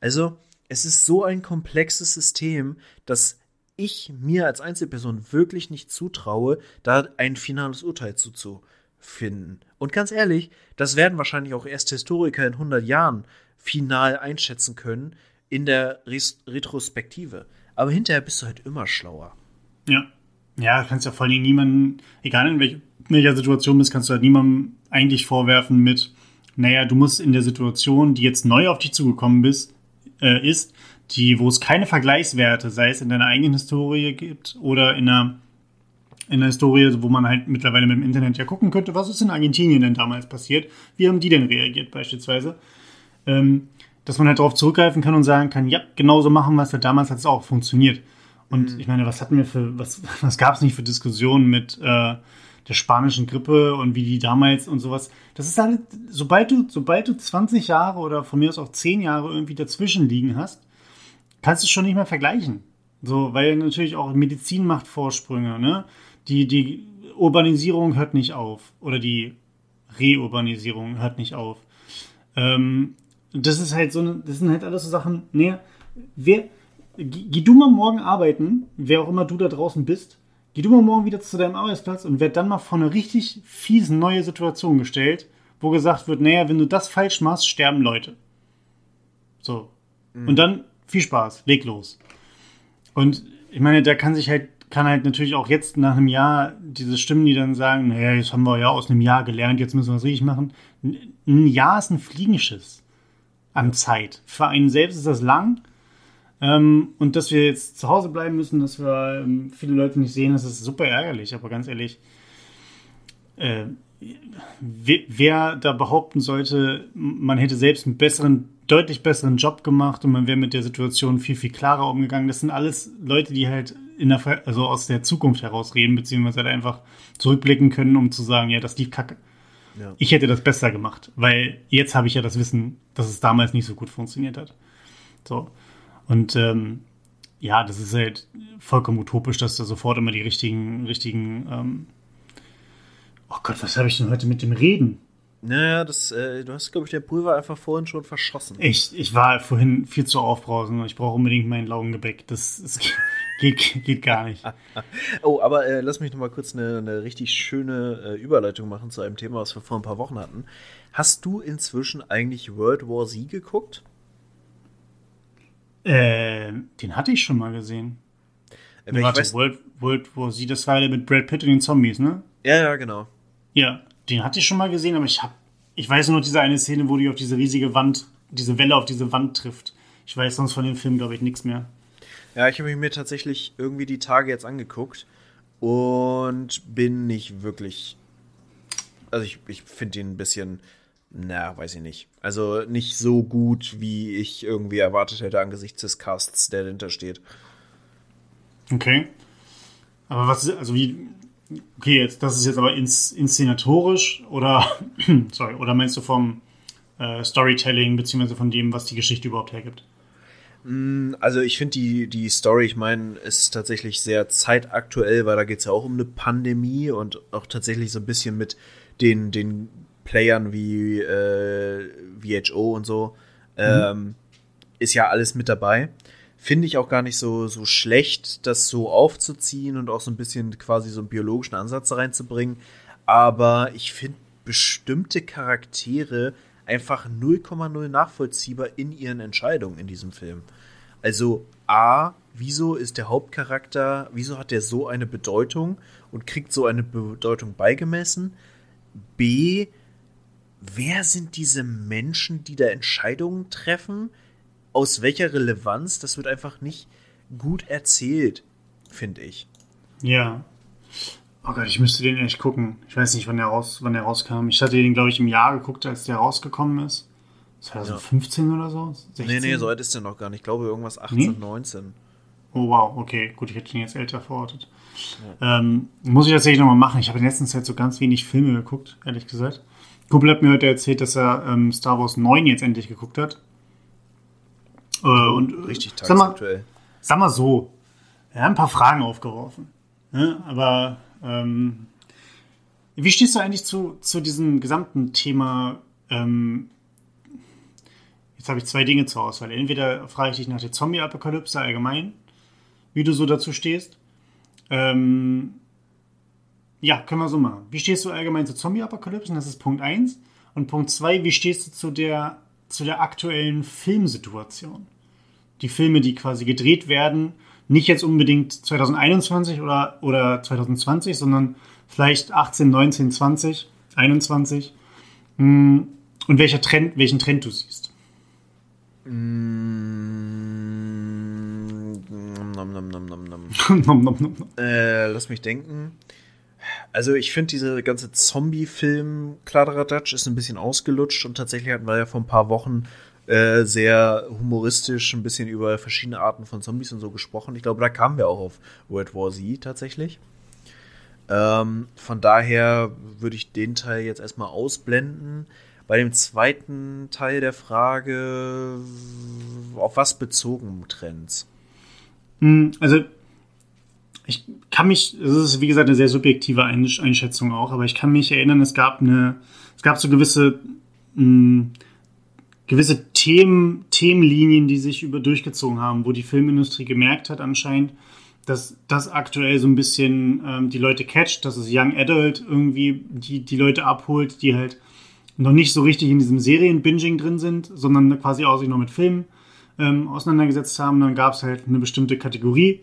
[SPEAKER 1] Also, es ist so ein komplexes System, dass ich mir als Einzelperson wirklich nicht zutraue, da ein finales Urteil zu, finden. Und ganz ehrlich, das werden wahrscheinlich auch erst Historiker in 100 Jahren final einschätzen können in der Retrospektive. Aber hinterher bist du halt immer schlauer.
[SPEAKER 2] Ja. Ja, kannst ja vor allem niemanden, egal in welch, welcher Situation bist, kannst du halt niemandem eigentlich vorwerfen mit, naja, du musst in der Situation, die jetzt neu auf dich zugekommen bist, äh, ist, die, wo es keine Vergleichswerte, sei es in deiner eigenen Historie gibt oder in einer, in einer Historie, wo man halt mittlerweile mit dem Internet ja gucken könnte, was ist in Argentinien denn damals passiert, wie haben die denn reagiert beispielsweise, ähm, dass man halt darauf zurückgreifen kann und sagen kann, ja, genauso machen wir es, ja, damals hat es auch funktioniert. Und mhm. ich meine, was hatten wir für, was, [laughs] was gab es nicht für Diskussionen mit äh, der spanischen Grippe und wie die damals und sowas. Das ist halt, sobald du, sobald du 20 Jahre oder von mir aus auch 10 Jahre irgendwie dazwischen liegen hast, kannst du schon nicht mehr vergleichen. So, weil natürlich auch Medizin macht Vorsprünge, ne? Die, die Urbanisierung hört nicht auf. Oder die Reurbanisierung hört nicht auf. Ähm, das ist halt so, das sind halt alles so Sachen, ne, wer, geh du mal morgen arbeiten, wer auch immer du da draußen bist, geh du mal morgen wieder zu deinem Arbeitsplatz und werd dann mal vor eine richtig fiesen neue Situation gestellt, wo gesagt wird, naja, wenn du das falsch machst, sterben Leute. So. Mhm. Und dann viel Spaß, leg los. Und ich meine, da kann sich halt, kann halt natürlich auch jetzt nach einem Jahr diese Stimmen, die dann sagen, naja, jetzt haben wir ja aus einem Jahr gelernt, jetzt müssen wir es richtig machen. Ein Jahr ist ein Fliegenschiss an Zeit. Für einen selbst ist das lang, ähm, und dass wir jetzt zu Hause bleiben müssen, dass wir ähm, viele Leute nicht sehen, das ist super ärgerlich. Aber ganz ehrlich, äh, wer, wer, da behaupten sollte, man hätte selbst einen besseren, deutlich besseren Job gemacht und man wäre mit der Situation viel, viel klarer umgegangen, das sind alles Leute, die halt in der, also aus der Zukunft heraus reden, beziehungsweise halt einfach zurückblicken können, um zu sagen, ja, das lief kacke. Ja. Ich hätte das besser gemacht, weil jetzt habe ich ja das Wissen, dass es damals nicht so gut funktioniert hat. So. Und ähm, ja, das ist halt vollkommen utopisch, dass da sofort immer die richtigen, richtigen. Ähm oh Gott, was habe ich denn heute mit dem Reden?
[SPEAKER 1] Naja, das, äh, du hast, glaube ich, der Pulver einfach vorhin schon verschossen.
[SPEAKER 2] Ich, ich war vorhin viel zu aufbrausend und ich brauche unbedingt mein Laugengebäck. Das, das [laughs] geht, geht gar nicht. [laughs]
[SPEAKER 1] oh, aber äh, lass mich noch mal kurz eine, eine richtig schöne äh, Überleitung machen zu einem Thema, was wir vor ein paar Wochen hatten. Hast du inzwischen eigentlich World War Z geguckt?
[SPEAKER 2] Äh, den hatte ich schon mal gesehen. Äh, nee, warte, weiß, World, World War Z, das war der mit Brad Pitt und den Zombies, ne?
[SPEAKER 1] Ja, ja, genau.
[SPEAKER 2] Ja, den hatte ich schon mal gesehen, aber ich hab, ich weiß nur noch diese eine Szene, wo die auf diese riesige Wand, diese Welle auf diese Wand trifft. Ich weiß sonst von dem Film, glaube ich, nichts mehr.
[SPEAKER 1] Ja, ich habe mir tatsächlich irgendwie die Tage jetzt angeguckt und bin nicht wirklich. Also ich, ich finde ihn ein bisschen na, weiß ich nicht. Also nicht so gut, wie ich irgendwie erwartet hätte angesichts des Casts, der dahinter steht.
[SPEAKER 2] Okay. Aber was ist, also wie, okay, jetzt, das ist jetzt aber ins, inszenatorisch oder, [clears throat] sorry, oder meinst du vom äh, Storytelling beziehungsweise von dem, was die Geschichte überhaupt hergibt?
[SPEAKER 1] Mm, also ich finde die, die Story, ich meine, ist tatsächlich sehr zeitaktuell, weil da geht es ja auch um eine Pandemie und auch tatsächlich so ein bisschen mit den, den Playern wie äh, VHO und so, ähm, mhm. ist ja alles mit dabei. Finde ich auch gar nicht so, so schlecht, das so aufzuziehen und auch so ein bisschen quasi so einen biologischen Ansatz reinzubringen. Aber ich finde bestimmte Charaktere einfach 0,0 nachvollziehbar in ihren Entscheidungen in diesem Film. Also A, wieso ist der Hauptcharakter, wieso hat der so eine Bedeutung und kriegt so eine Bedeutung beigemessen? B, wer sind diese Menschen, die da Entscheidungen treffen? Aus welcher Relevanz? Das wird einfach nicht gut erzählt, finde ich.
[SPEAKER 2] Ja. Oh Gott, ich müsste den echt gucken. Ich weiß nicht, wann der, raus, wann der rauskam. Ich hatte den, glaube ich, im Jahr geguckt, als der rausgekommen ist. 2015 ja. oder so?
[SPEAKER 1] 16? Nee, nee, so alt ist der noch gar nicht. Ich glaube, irgendwas 18, nee? 19.
[SPEAKER 2] Oh, wow, okay. Gut, ich hätte ihn jetzt älter verortet. Ja. Ähm, muss ich tatsächlich nochmal machen. Ich habe in letzter Zeit so ganz wenig Filme geguckt, ehrlich gesagt. Kumpel hat mir heute erzählt, dass er ähm, Star Wars 9 jetzt endlich geguckt hat. Äh, und, Richtig tagesaktuell. Sag, sag mal so, er hat ein paar Fragen aufgeworfen. Ne? Aber ähm, wie stehst du eigentlich zu, zu diesem gesamten Thema? Ähm, jetzt habe ich zwei Dinge zur Auswahl. Entweder frage ich dich nach der Zombie-Apokalypse allgemein, wie du so dazu stehst. Ähm, Ja, können wir so machen. Wie stehst du allgemein zu Zombie-Apokalypsen? Das ist Punkt 1. Und Punkt 2, wie stehst du zu der, zu der aktuellen Filmsituation? Die Filme, die quasi gedreht werden, nicht jetzt unbedingt 2021 oder, oder 2020, sondern vielleicht 18, 19, 20, 21. Und welcher Trend, welchen Trend du siehst.
[SPEAKER 1] Nom, [laughs] nom, nom, nom, nom. äh, lass mich denken. Also ich finde diese ganze Zombie-Film Kladderadatsch ist ein bisschen ausgelutscht und tatsächlich hatten wir ja vor ein paar Wochen äh, sehr humoristisch ein bisschen über verschiedene Arten von Zombies und so gesprochen. Ich glaube, da kamen wir auch auf World War Z tatsächlich. Ähm, von daher würde ich den Teil jetzt erstmal ausblenden. Bei dem zweiten Teil der Frage, auf was bezogen Trends?
[SPEAKER 2] Hm, also ich kann mich, es ist wie gesagt eine sehr subjektive Einschätzung auch, aber ich kann mich erinnern, es gab eine, es gab so gewisse, mh, hm, gewisse Themen, Themenlinien, die sich über durchgezogen haben, wo die Filmindustrie gemerkt hat anscheinend, dass das aktuell so ein bisschen ähm, die Leute catcht, dass es Young Adult irgendwie die, die Leute abholt, die halt noch nicht so richtig in diesem Serien-Binging drin sind, sondern quasi auch sich noch mit Filmen ähm, auseinandergesetzt haben. Dann gab es halt eine bestimmte Kategorie,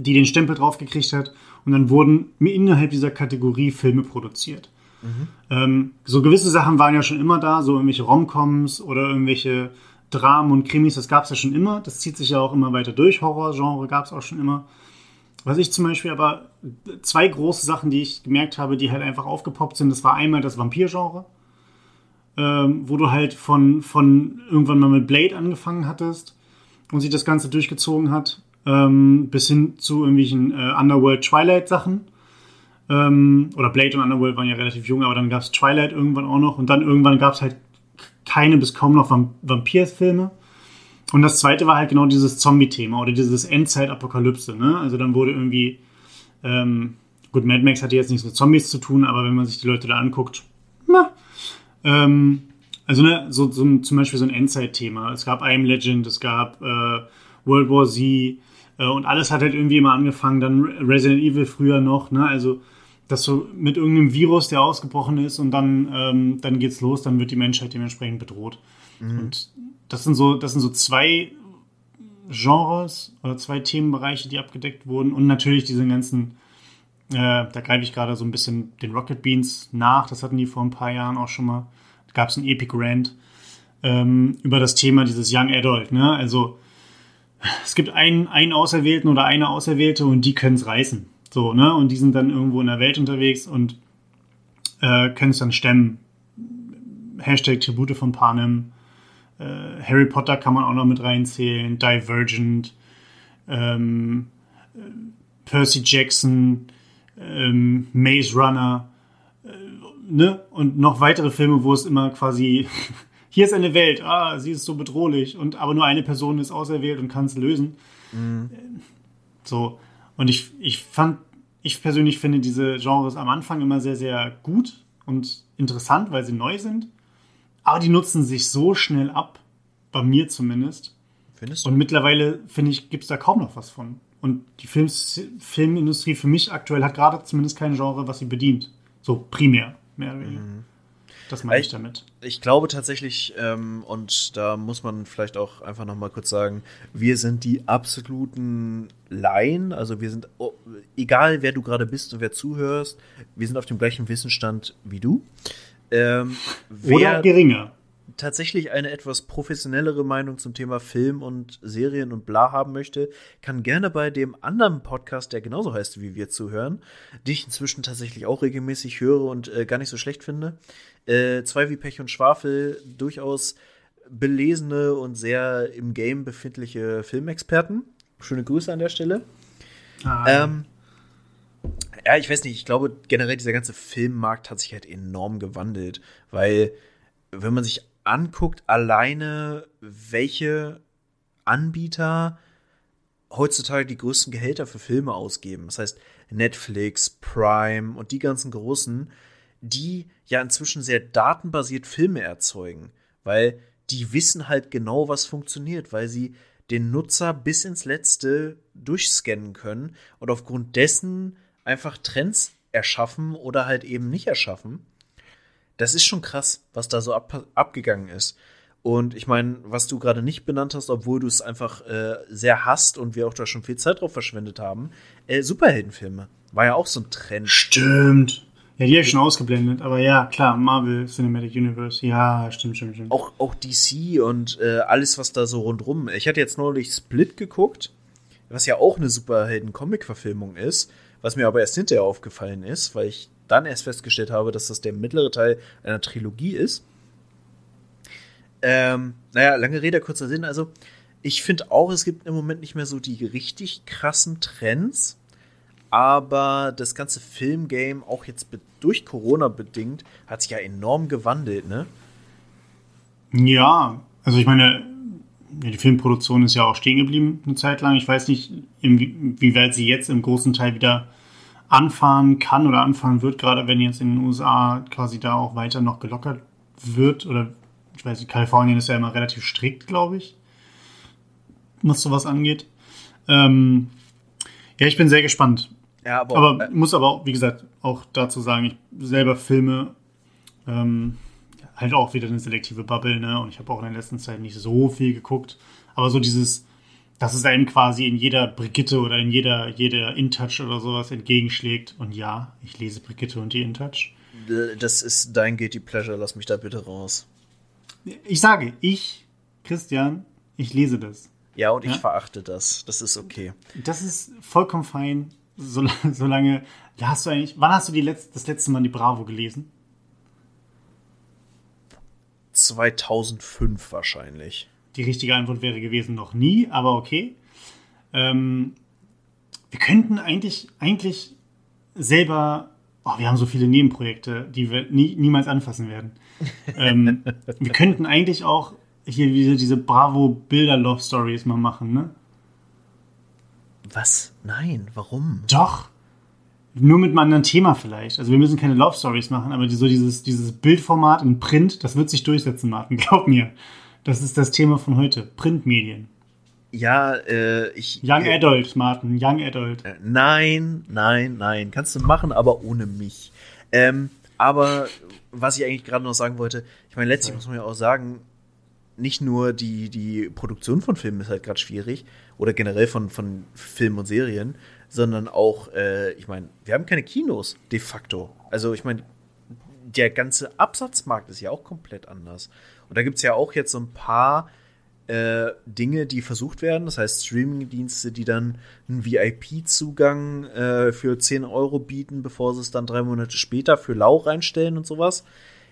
[SPEAKER 2] die den Stempel drauf gekriegt hat. Und dann wurden innerhalb dieser Kategorie Filme produziert. Mhm. Ähm, so gewisse Sachen waren ja schon immer da, so irgendwelche Romcoms oder irgendwelche Dramen und Krimis, das gab es ja schon immer. Das zieht sich ja auch immer weiter durch. Horrorgenre gab es auch schon immer. Was ich zum Beispiel aber, zwei große Sachen, die ich gemerkt habe, die halt einfach aufgepoppt sind, das war einmal das Vampir-Genre, ähm, wo du halt von, von irgendwann mal mit Blade angefangen hattest und sich das Ganze durchgezogen hat ähm, bis hin zu irgendwelchen äh, Underworld Twilight Sachen. Ähm, oder Blade und Underworld waren ja relativ jung, aber dann gab es Twilight irgendwann auch noch und dann irgendwann gab es halt keine bis kaum noch Vamp Vampirsfilme. Und das zweite war halt genau dieses Zombie-Thema oder dieses Endzeit-Apokalypse. Ne? Also dann wurde irgendwie, ähm, gut, Mad Max hatte jetzt nichts mit Zombies zu tun, aber wenn man sich die Leute da anguckt, na, ähm, also ne, so, so zum Beispiel so ein Endzeit-Thema. Es gab I Am Legend, es gab äh, World War Z, und alles hat halt irgendwie immer angefangen, dann Resident Evil früher noch, ne? Also, dass so mit irgendeinem Virus, der ausgebrochen ist und dann, ähm, dann geht's los, dann wird die Menschheit dementsprechend bedroht. Mhm. Und das sind so, das sind so zwei Genres oder zwei Themenbereiche, die abgedeckt wurden und natürlich diese ganzen, äh, da greife ich gerade so ein bisschen den Rocket Beans nach, das hatten die vor ein paar Jahren auch schon mal. Da gab es ein Epic Rant ähm, über das Thema dieses Young Adult, ne? Also es gibt einen, einen Auserwählten oder eine Auserwählte und die können es reißen. So, ne? Und die sind dann irgendwo in der Welt unterwegs und äh, können es dann stemmen. Hashtag Tribute von Panem. Äh, Harry Potter kann man auch noch mit reinzählen. Divergent. Ähm, Percy Jackson. Ähm, Maze Runner. Äh, ne? Und noch weitere Filme, wo es immer quasi [laughs] hier ist eine Welt, ah, sie ist so bedrohlich und aber nur eine Person ist auserwählt und kann es lösen. Mhm. So. Und ich, ich fand, ich persönlich finde diese Genres am Anfang immer sehr, sehr gut und interessant, weil sie neu sind. Aber die nutzen sich so schnell ab, bei mir zumindest. Findest du? Und mittlerweile, finde ich, gibt es da kaum noch was von. Und die Films, Filmindustrie für mich aktuell hat gerade zumindest kein Genre, was sie bedient. So primär, mehr oder weniger. Mhm. Das meine ich, damit.
[SPEAKER 1] Ich glaube tatsächlich, ähm, und da muss man vielleicht auch einfach noch mal kurz sagen, wir sind die absoluten Laien. Also wir sind, oh, egal wer du gerade bist und wer zuhörst, wir sind auf dem gleichen Wissensstand wie du. Ähm,
[SPEAKER 2] Oder geringer
[SPEAKER 1] tatsächlich eine etwas professionellere Meinung zum Thema Film und Serien und bla haben möchte, kann gerne bei dem anderen Podcast, der genauso heißt wie wir zuhören, die ich inzwischen tatsächlich auch regelmäßig höre und äh, gar nicht so schlecht finde. Äh, zwei wie Pech und Schwafel, durchaus belesene und sehr im Game befindliche Filmexperten. Schöne Grüße an der Stelle. Ah. Ähm, ja, ich weiß nicht, ich glaube generell dieser ganze Filmmarkt hat sich halt enorm gewandelt, weil wenn man sich anguckt, alleine welche Anbieter heutzutage die größten Gehälter für Filme ausgeben. Das heißt Netflix, Prime und die ganzen großen, die ja inzwischen sehr datenbasiert Filme erzeugen, weil die wissen halt genau, was funktioniert, weil sie den Nutzer bis ins Letzte durchscannen können und aufgrund dessen einfach Trends erschaffen oder halt eben nicht erschaffen. Das ist schon krass, was da so ab, abgegangen ist. Und ich meine, was du gerade nicht benannt hast, obwohl du es einfach äh, sehr hasst und wir auch da schon viel Zeit drauf verschwendet haben, äh, Superheldenfilme. War ja auch so ein Trend.
[SPEAKER 2] Stimmt. Ja, die habe ich schon ausgeblendet, aber ja, klar, Marvel Cinematic Universe, ja, stimmt, stimmt, stimmt.
[SPEAKER 1] Auch, auch DC und äh, alles, was da so rundrum. Ich hatte jetzt neulich Split geguckt, was ja auch eine Superhelden-Comic-Verfilmung ist, was mir aber erst hinterher aufgefallen ist, weil ich dann erst festgestellt habe, dass das der mittlere Teil einer Trilogie ist. Ähm, naja, lange Rede, kurzer Sinn. Also, ich finde auch, es gibt im Moment nicht mehr so die richtig krassen Trends aber das ganze Filmgame, auch jetzt durch Corona bedingt, hat sich ja enorm gewandelt, ne?
[SPEAKER 2] Ja, also ich meine, die Filmproduktion ist ja auch stehen geblieben eine Zeit lang. Ich weiß nicht, inwieweit sie jetzt im großen Teil wieder anfahren kann oder anfahren wird, gerade wenn jetzt in den USA quasi da auch weiter noch gelockert wird. Oder ich weiß nicht, Kalifornien ist ja immer relativ strikt, glaube ich, was sowas angeht. Ähm, ja, ich bin sehr gespannt. Ja, aber, aber äh, muss aber auch, wie gesagt, auch dazu sagen, ich selber filme ähm, halt auch wieder eine selektive Bubble, ne? Und ich habe auch in der letzten Zeit nicht so viel geguckt. Aber so dieses, dass es einem quasi in jeder Brigitte oder in jeder, jeder InTouch oder sowas entgegenschlägt. Und ja, ich lese Brigitte und die InTouch.
[SPEAKER 1] Das ist dein Guilty Pleasure, lass mich da bitte raus.
[SPEAKER 2] Ich sage, ich, Christian, ich lese das.
[SPEAKER 1] Ja, und ich verachte das. Das ist okay.
[SPEAKER 2] Das ist vollkommen fein so, [laughs] so lange. Ja, hast du eigentlich. Wann hast du die Letz-, das letzte Mal die Bravo gelesen?
[SPEAKER 1] 2005 wahrscheinlich.
[SPEAKER 2] Die richtige Antwort wäre gewesen noch nie, aber okay. Ähm, wir könnten eigentlich, eigentlich selber. Oh, wir haben so viele Nebenprojekte, die wir nie, niemals anfassen werden. ähm, [laughs] wir könnten eigentlich auch hier wieder diese Bravo-Bilder-Love-Stories mal machen, ne?
[SPEAKER 1] Was? Nein, warum?
[SPEAKER 2] Doch. Nur mit einem anderen Thema vielleicht. Also wir müssen keine Love Stories machen, aber so dieses, dieses Bildformat in Print, das wird sich durchsetzen, Martin. [laughs] Glaub mir. Das ist das Thema von heute. Printmedien.
[SPEAKER 1] Ja, äh, ich.
[SPEAKER 2] Young äh, Adult, Martin. Young Adult.
[SPEAKER 1] Äh, nein, nein, nein. Kannst du machen, aber ohne mich. Ähm, aber was ich eigentlich gerade noch sagen wollte, ich meine, letztlich muss man ja auch sagen, nicht nur die, die Produktion von Filmen ist halt gerade schwierig oder generell von, von Filmen und Serien, sondern auch, äh, ich meine, wir haben keine Kinos de facto. Also ich meine, der ganze Absatzmarkt ist ja auch komplett anders. Und da gibt es ja auch jetzt so ein paar äh, Dinge, die versucht werden. Das heißt, Streaming-Dienste, die dann einen VIP-Zugang äh, für 10 Euro bieten, bevor sie es dann drei Monate später für lau reinstellen und sowas.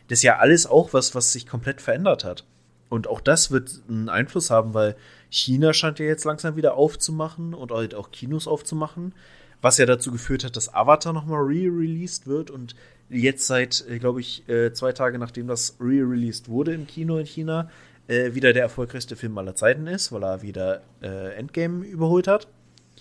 [SPEAKER 1] Das ist ja alles auch was, was sich komplett verändert hat. Und auch das wird einen Einfluss haben, weil China scheint ja jetzt langsam wieder aufzumachen und halt auch Kinos aufzumachen, was ja dazu geführt hat, dass Avatar nochmal re-released wird und jetzt seit, äh, glaube ich, äh, zwei Tage nachdem das re-released wurde im Kino in China, äh, wieder der erfolgreichste Film aller Zeiten ist, weil er wieder Endgame überholt hat.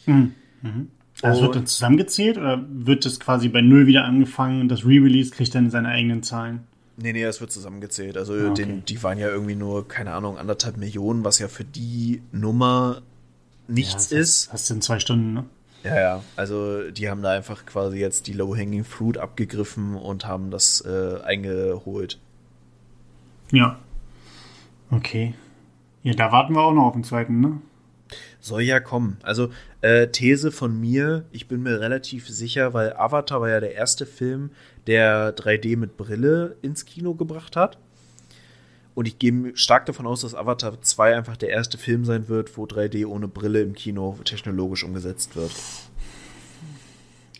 [SPEAKER 2] Mhm. Mhm. Also wird das zusammengezählt oder wird das quasi bei Null wieder angefangen und das Re-Release kriegt dann seine eigenen Zahlen?
[SPEAKER 1] Nee, nee, es wird zusammengezählt. Also ah, okay. den, die waren ja irgendwie nur, keine Ahnung, anderthalb Millionen, was ja für die Nummer nichts ja, ist.
[SPEAKER 2] Hast du in zwei Stunden, ne?
[SPEAKER 1] Ja, ja. Also die haben da einfach quasi jetzt die Low-Hanging Fruit abgegriffen und haben das äh, eingeholt.
[SPEAKER 2] Ja. Okay. Ja, da warten wir auch noch auf den zweiten, ne?
[SPEAKER 1] Soll ja kommen. Also äh, These von mir, ich bin mir relativ sicher, weil Avatar war ja der erste Film, der 3D mit Brille ins Kino gebracht hat. Und ich gehe stark davon aus, dass Avatar 2 einfach der erste Film sein wird, wo 3D ohne Brille im Kino technologisch umgesetzt wird.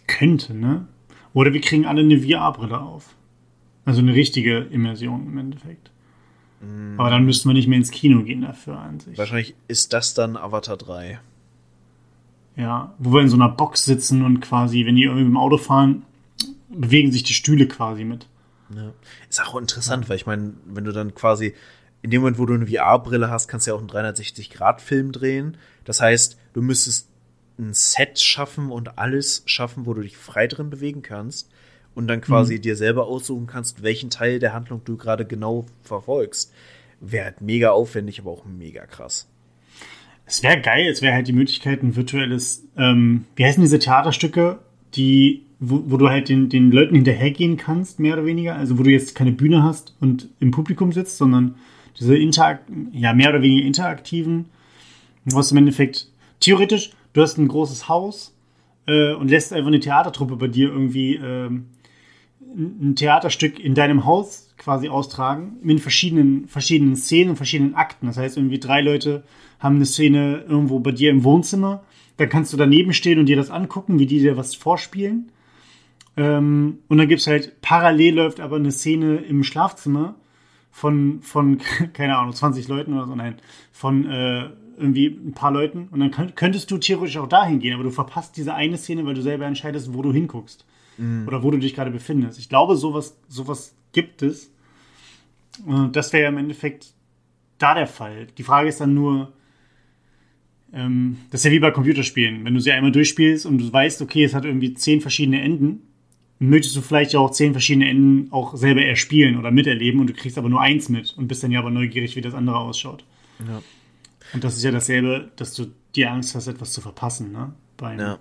[SPEAKER 2] Könnte, ne? Oder wir kriegen alle eine VR-Brille auf. Also eine richtige Immersion im Endeffekt. Mm. Aber dann müssten wir nicht mehr ins Kino gehen dafür an sich.
[SPEAKER 1] Wahrscheinlich ist das dann Avatar 3.
[SPEAKER 2] Ja, wo wir in so einer Box sitzen und quasi, wenn die irgendwie im Auto fahren, bewegen sich die Stühle quasi mit.
[SPEAKER 1] Ja. Ist auch interessant, ja. weil ich meine, wenn du dann quasi in dem Moment, wo du eine VR-Brille hast, kannst du ja auch einen 360-Grad-Film drehen. Das heißt, du müsstest ein Set schaffen und alles schaffen, wo du dich frei drin bewegen kannst und dann quasi mhm. dir selber aussuchen kannst, welchen Teil der Handlung du gerade genau verfolgst. Wäre halt mega aufwendig, aber auch mega krass.
[SPEAKER 2] Es wäre geil, es wäre halt die Möglichkeit, ein virtuelles, ähm, wie heißen diese Theaterstücke, die wo, wo du halt den, den Leuten hinterhergehen kannst, mehr oder weniger. Also wo du jetzt keine Bühne hast und im Publikum sitzt, sondern diese Interakt ja, mehr oder weniger interaktiven, wo es im Endeffekt theoretisch, du hast ein großes Haus äh, und lässt einfach eine Theatertruppe bei dir irgendwie ähm, ein Theaterstück in deinem Haus quasi austragen, mit verschiedenen, verschiedenen Szenen und verschiedenen Akten. Das heißt, irgendwie drei Leute haben eine Szene irgendwo bei dir im Wohnzimmer, dann kannst du daneben stehen und dir das angucken, wie die dir was vorspielen. Ähm, und dann gibt es halt, parallel läuft aber eine Szene im Schlafzimmer von, von [laughs] keine Ahnung, 20 Leuten oder so, nein, von äh, irgendwie ein paar Leuten. Und dann könntest du theoretisch auch dahin gehen, aber du verpasst diese eine Szene, weil du selber entscheidest, wo du hinguckst. Mhm. Oder wo du dich gerade befindest. Ich glaube, sowas, sowas gibt es. Und das wäre ja im Endeffekt da der Fall. Die Frage ist dann nur, ähm, das ist ja wie bei Computerspielen. Wenn du sie einmal durchspielst und du weißt, okay, es hat irgendwie zehn verschiedene Enden, möchtest du vielleicht auch zehn verschiedene Enden auch selber erspielen oder miterleben und du kriegst aber nur eins mit und bist dann ja aber neugierig, wie das andere ausschaut. Ja. Und das ist ja dasselbe, dass du die Angst hast, etwas zu verpassen, ne? Bei, ja.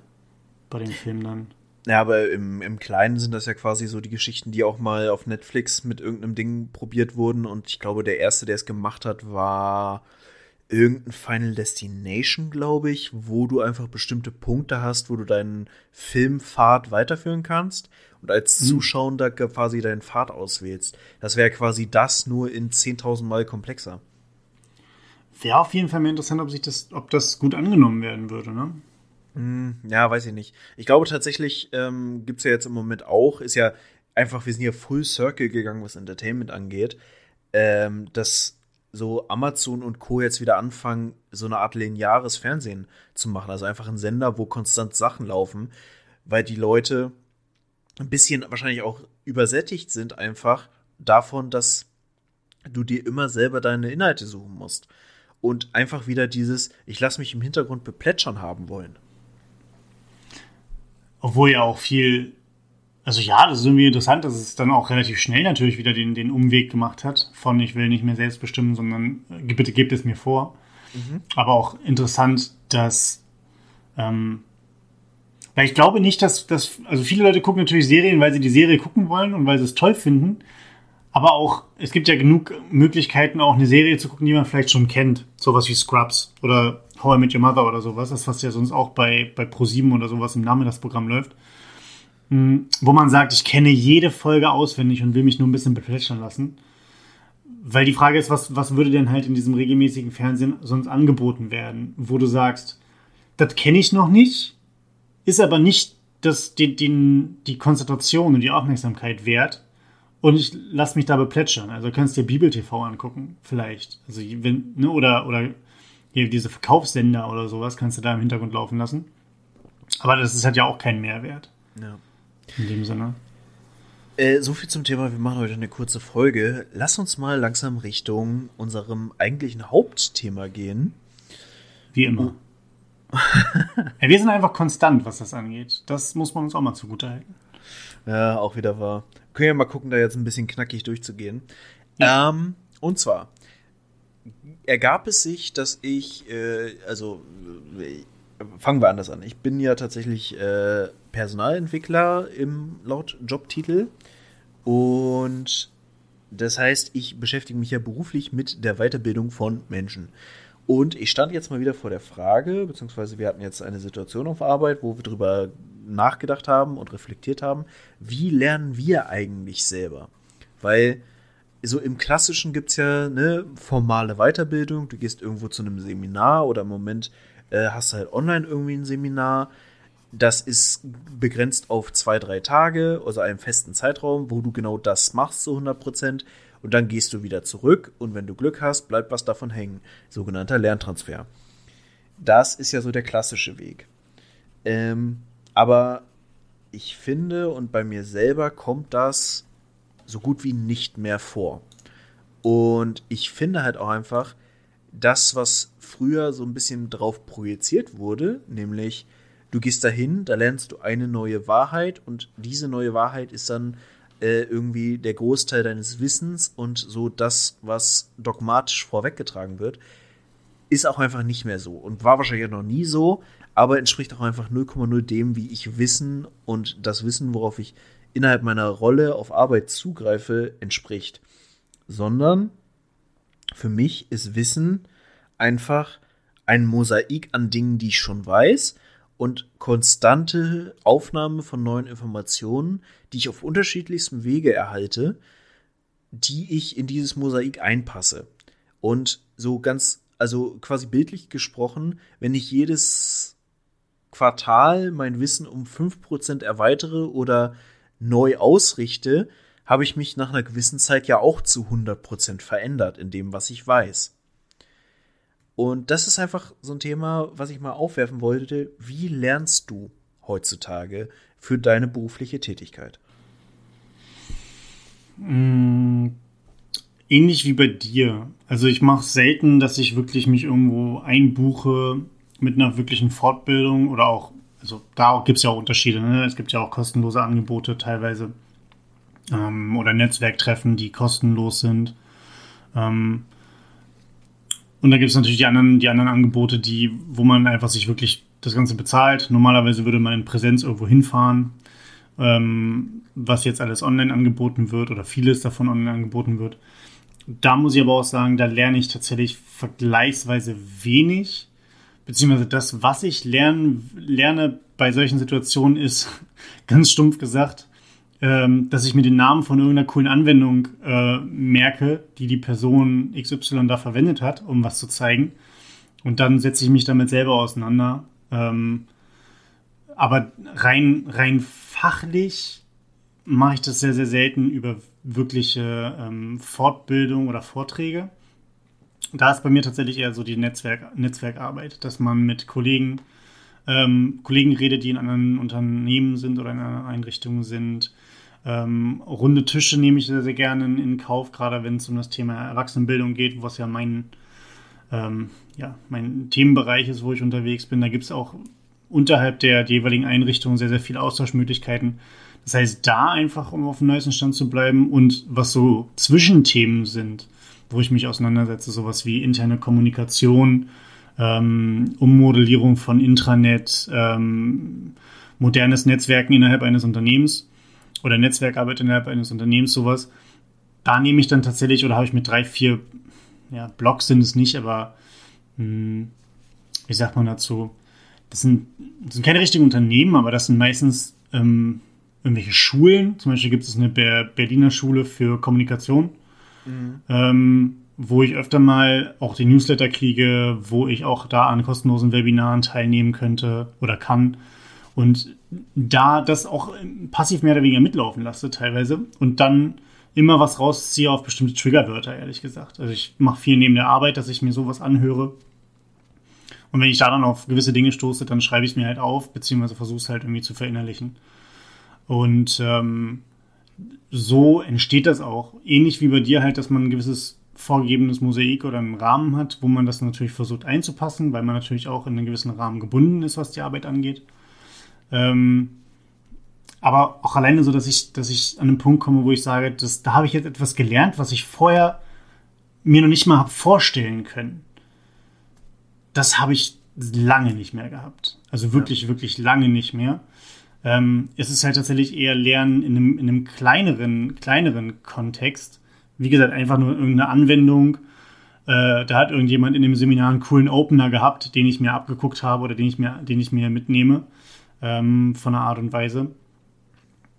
[SPEAKER 2] bei dem Film dann.
[SPEAKER 1] Ja, aber im, im Kleinen sind das ja quasi so die Geschichten, die auch mal auf Netflix mit irgendeinem Ding probiert wurden. Und ich glaube, der erste, der es gemacht hat, war irgendein Final Destination, glaube ich, wo du einfach bestimmte Punkte hast, wo du deinen Filmpfad weiterführen kannst und als mhm. Zuschauer quasi deinen Pfad auswählst. Das wäre quasi das nur in 10.000 Mal komplexer.
[SPEAKER 2] Wäre auf jeden Fall mehr interessant, ob sich das, ob das gut angenommen werden würde, ne?
[SPEAKER 1] Hm, ja, weiß ich nicht. Ich glaube tatsächlich ähm, gibt es ja jetzt im Moment auch, ist ja einfach, wir sind ja Full Circle gegangen, was Entertainment angeht, ähm, dass so Amazon und Co. jetzt wieder anfangen, so eine Art lineares Fernsehen zu machen. Also einfach ein Sender, wo konstant Sachen laufen, weil die Leute ein bisschen wahrscheinlich auch übersättigt sind einfach davon, dass du dir immer selber deine Inhalte suchen musst. Und einfach wieder dieses, ich lasse mich im Hintergrund beplätschern haben wollen.
[SPEAKER 2] Obwohl ja auch viel, also ja, das ist irgendwie interessant, dass es dann auch relativ schnell natürlich wieder den, den Umweg gemacht hat von ich will nicht mehr selbst bestimmen, sondern äh, bitte gebt es mir vor. Mhm. Aber auch interessant, dass ähm, weil ich glaube nicht, dass, dass, also viele Leute gucken natürlich Serien, weil sie die Serie gucken wollen und weil sie es toll finden. Aber auch, es gibt ja genug Möglichkeiten, auch eine Serie zu gucken, die man vielleicht schon kennt. Sowas wie Scrubs oder How I Met Your Mother oder sowas, das was ja sonst auch bei, bei Pro7 oder sowas im Nachmittagsprogramm läuft, hm, wo man sagt, ich kenne jede Folge auswendig und will mich nur ein bisschen beplätschern lassen. Weil die Frage ist, was, was würde denn halt in diesem regelmäßigen Fernsehen sonst angeboten werden, wo du sagst, das kenne ich noch nicht, ist aber nicht das, die, die, die Konzentration und die Aufmerksamkeit wert und ich lass mich da beplätschern. Also kannst dir Bibel TV angucken, vielleicht. Also wenn, ne, oder, oder hier diese Verkaufssender oder sowas kannst du da im Hintergrund laufen lassen. Aber das ist, hat ja auch keinen Mehrwert. Ja. In dem Sinne.
[SPEAKER 1] Äh, so viel zum Thema, wir machen heute eine kurze Folge. Lass uns mal langsam Richtung unserem eigentlichen Hauptthema gehen.
[SPEAKER 2] Wie immer. [laughs] ja, wir sind einfach konstant, was das angeht. Das muss man uns auch mal zugute halten.
[SPEAKER 1] Ja, auch wieder wahr. Können wir mal gucken, da jetzt ein bisschen knackig durchzugehen. Ja. Ähm, und zwar, ergab es sich, dass ich, äh, also äh, fangen wir anders an. Ich bin ja tatsächlich äh, Personalentwickler im laut Jobtitel und das heißt, ich beschäftige mich ja beruflich mit der Weiterbildung von Menschen. Und ich stand jetzt mal wieder vor der Frage, beziehungsweise wir hatten jetzt eine Situation auf Arbeit, wo wir darüber nachgedacht haben und reflektiert haben, wie lernen wir eigentlich selber? Weil so im Klassischen gibt es ja eine formale Weiterbildung. Du gehst irgendwo zu einem Seminar oder im Moment äh, hast du halt online irgendwie ein Seminar. Das ist begrenzt auf zwei, drei Tage, also einen festen Zeitraum, wo du genau das machst, zu 100 Prozent. Und dann gehst du wieder zurück und wenn du Glück hast, bleibt was davon hängen. Sogenannter Lerntransfer. Das ist ja so der klassische Weg. Ähm, aber ich finde, und bei mir selber kommt das so gut wie nicht mehr vor. Und ich finde halt auch einfach, das, was früher so ein bisschen drauf projiziert wurde, nämlich du gehst dahin, da lernst du eine neue Wahrheit und diese neue Wahrheit ist dann äh, irgendwie der Großteil deines Wissens und so das, was dogmatisch vorweggetragen wird, ist auch einfach nicht mehr so und war wahrscheinlich noch nie so, aber entspricht auch einfach 0,0 dem, wie ich Wissen und das Wissen, worauf ich innerhalb meiner Rolle auf Arbeit zugreife, entspricht. Sondern für mich ist Wissen einfach ein Mosaik an Dingen, die ich schon weiß und konstante Aufnahme von neuen Informationen, die ich auf unterschiedlichstem Wege erhalte, die ich in dieses Mosaik einpasse. Und so ganz, also quasi bildlich gesprochen, wenn ich jedes Quartal mein Wissen um 5% erweitere oder neu ausrichte, habe ich mich nach einer gewissen Zeit ja auch zu 100% verändert in dem, was ich weiß. Und das ist einfach so ein Thema, was ich mal aufwerfen wollte. Wie lernst du heutzutage für deine berufliche Tätigkeit?
[SPEAKER 2] Mm, ähnlich wie bei dir. Also ich mache selten, dass ich wirklich mich irgendwo einbuche mit einer wirklichen Fortbildung oder auch, also da gibt es ja auch Unterschiede. Ne? Es gibt ja auch kostenlose Angebote teilweise ähm, oder Netzwerktreffen, die kostenlos sind. Ähm, und da gibt es natürlich die anderen, die anderen Angebote, die, wo man einfach sich wirklich das Ganze bezahlt. Normalerweise würde man in Präsenz irgendwo hinfahren, ähm, was jetzt alles online angeboten wird oder vieles davon online angeboten wird. Da muss ich aber auch sagen, da lerne ich tatsächlich vergleichsweise wenig. Beziehungsweise das, was ich lernen, lerne bei solchen Situationen, ist [laughs] ganz stumpf gesagt, ähm, dass ich mir den Namen von irgendeiner coolen Anwendung äh, merke, die die Person XY da verwendet hat, um was zu zeigen. Und dann setze ich mich damit selber auseinander. Ähm, aber rein, rein fachlich mache ich das sehr, sehr selten über wirkliche ähm, Fortbildung oder Vorträge. Da ist bei mir tatsächlich eher so die Netzwerk, Netzwerkarbeit, dass man mit Kollegen, ähm, Kollegen redet, die in anderen Unternehmen sind oder in einer Einrichtung sind, ähm, runde Tische nehme ich sehr, sehr gerne in, in Kauf, gerade wenn es um das Thema Erwachsenenbildung geht, was ja mein, ähm, ja, mein Themenbereich ist, wo ich unterwegs bin. Da gibt es auch unterhalb der, der jeweiligen Einrichtungen sehr, sehr viele Austauschmöglichkeiten. Das heißt, da einfach, um auf dem neuesten Stand zu bleiben und was so Zwischenthemen sind, wo ich mich auseinandersetze, sowas wie interne Kommunikation, ähm, Ummodellierung von Intranet, ähm, modernes Netzwerken innerhalb eines Unternehmens oder Netzwerkarbeit innerhalb eines Unternehmens, sowas. Da nehme ich dann tatsächlich, oder habe ich mit drei, vier, ja, Blogs sind es nicht, aber mh, hm, wie sagt man dazu? Das sind, das sind keine richtigen Unternehmen, aber das sind meistens ähm, irgendwelche Schulen. Zum Beispiel gibt es eine Berliner Schule für Kommunikation, mhm. ähm, wo ich öfter mal auch die Newsletter kriege, wo ich auch da an kostenlosen Webinaren teilnehmen könnte oder kann. Und da das auch passiv mehr oder weniger mitlaufen lasse teilweise und dann immer was rausziehe auf bestimmte Triggerwörter, ehrlich gesagt. Also ich mache viel neben der Arbeit, dass ich mir sowas anhöre. Und wenn ich da dann auf gewisse Dinge stoße, dann schreibe ich es mir halt auf, beziehungsweise versuche es halt irgendwie zu verinnerlichen. Und ähm, so entsteht das auch. Ähnlich wie bei dir halt, dass man ein gewisses vorgegebenes Mosaik oder einen Rahmen hat, wo man das natürlich versucht einzupassen, weil man natürlich auch in einen gewissen Rahmen gebunden ist, was die Arbeit angeht. Ähm, aber auch alleine so, dass ich, dass ich an einen Punkt komme, wo ich sage, dass, da habe ich jetzt etwas gelernt, was ich vorher mir noch nicht mal habe vorstellen können. Das habe ich lange nicht mehr gehabt. Also wirklich, ja. wirklich lange nicht mehr. Ähm, es ist halt tatsächlich eher Lernen in einem, in einem kleineren, kleineren Kontext. Wie gesagt, einfach nur irgendeine Anwendung. Äh, da hat irgendjemand in dem Seminar einen coolen Opener gehabt, den ich mir abgeguckt habe oder den ich mir, den ich mir mitnehme ähm, von der Art und Weise.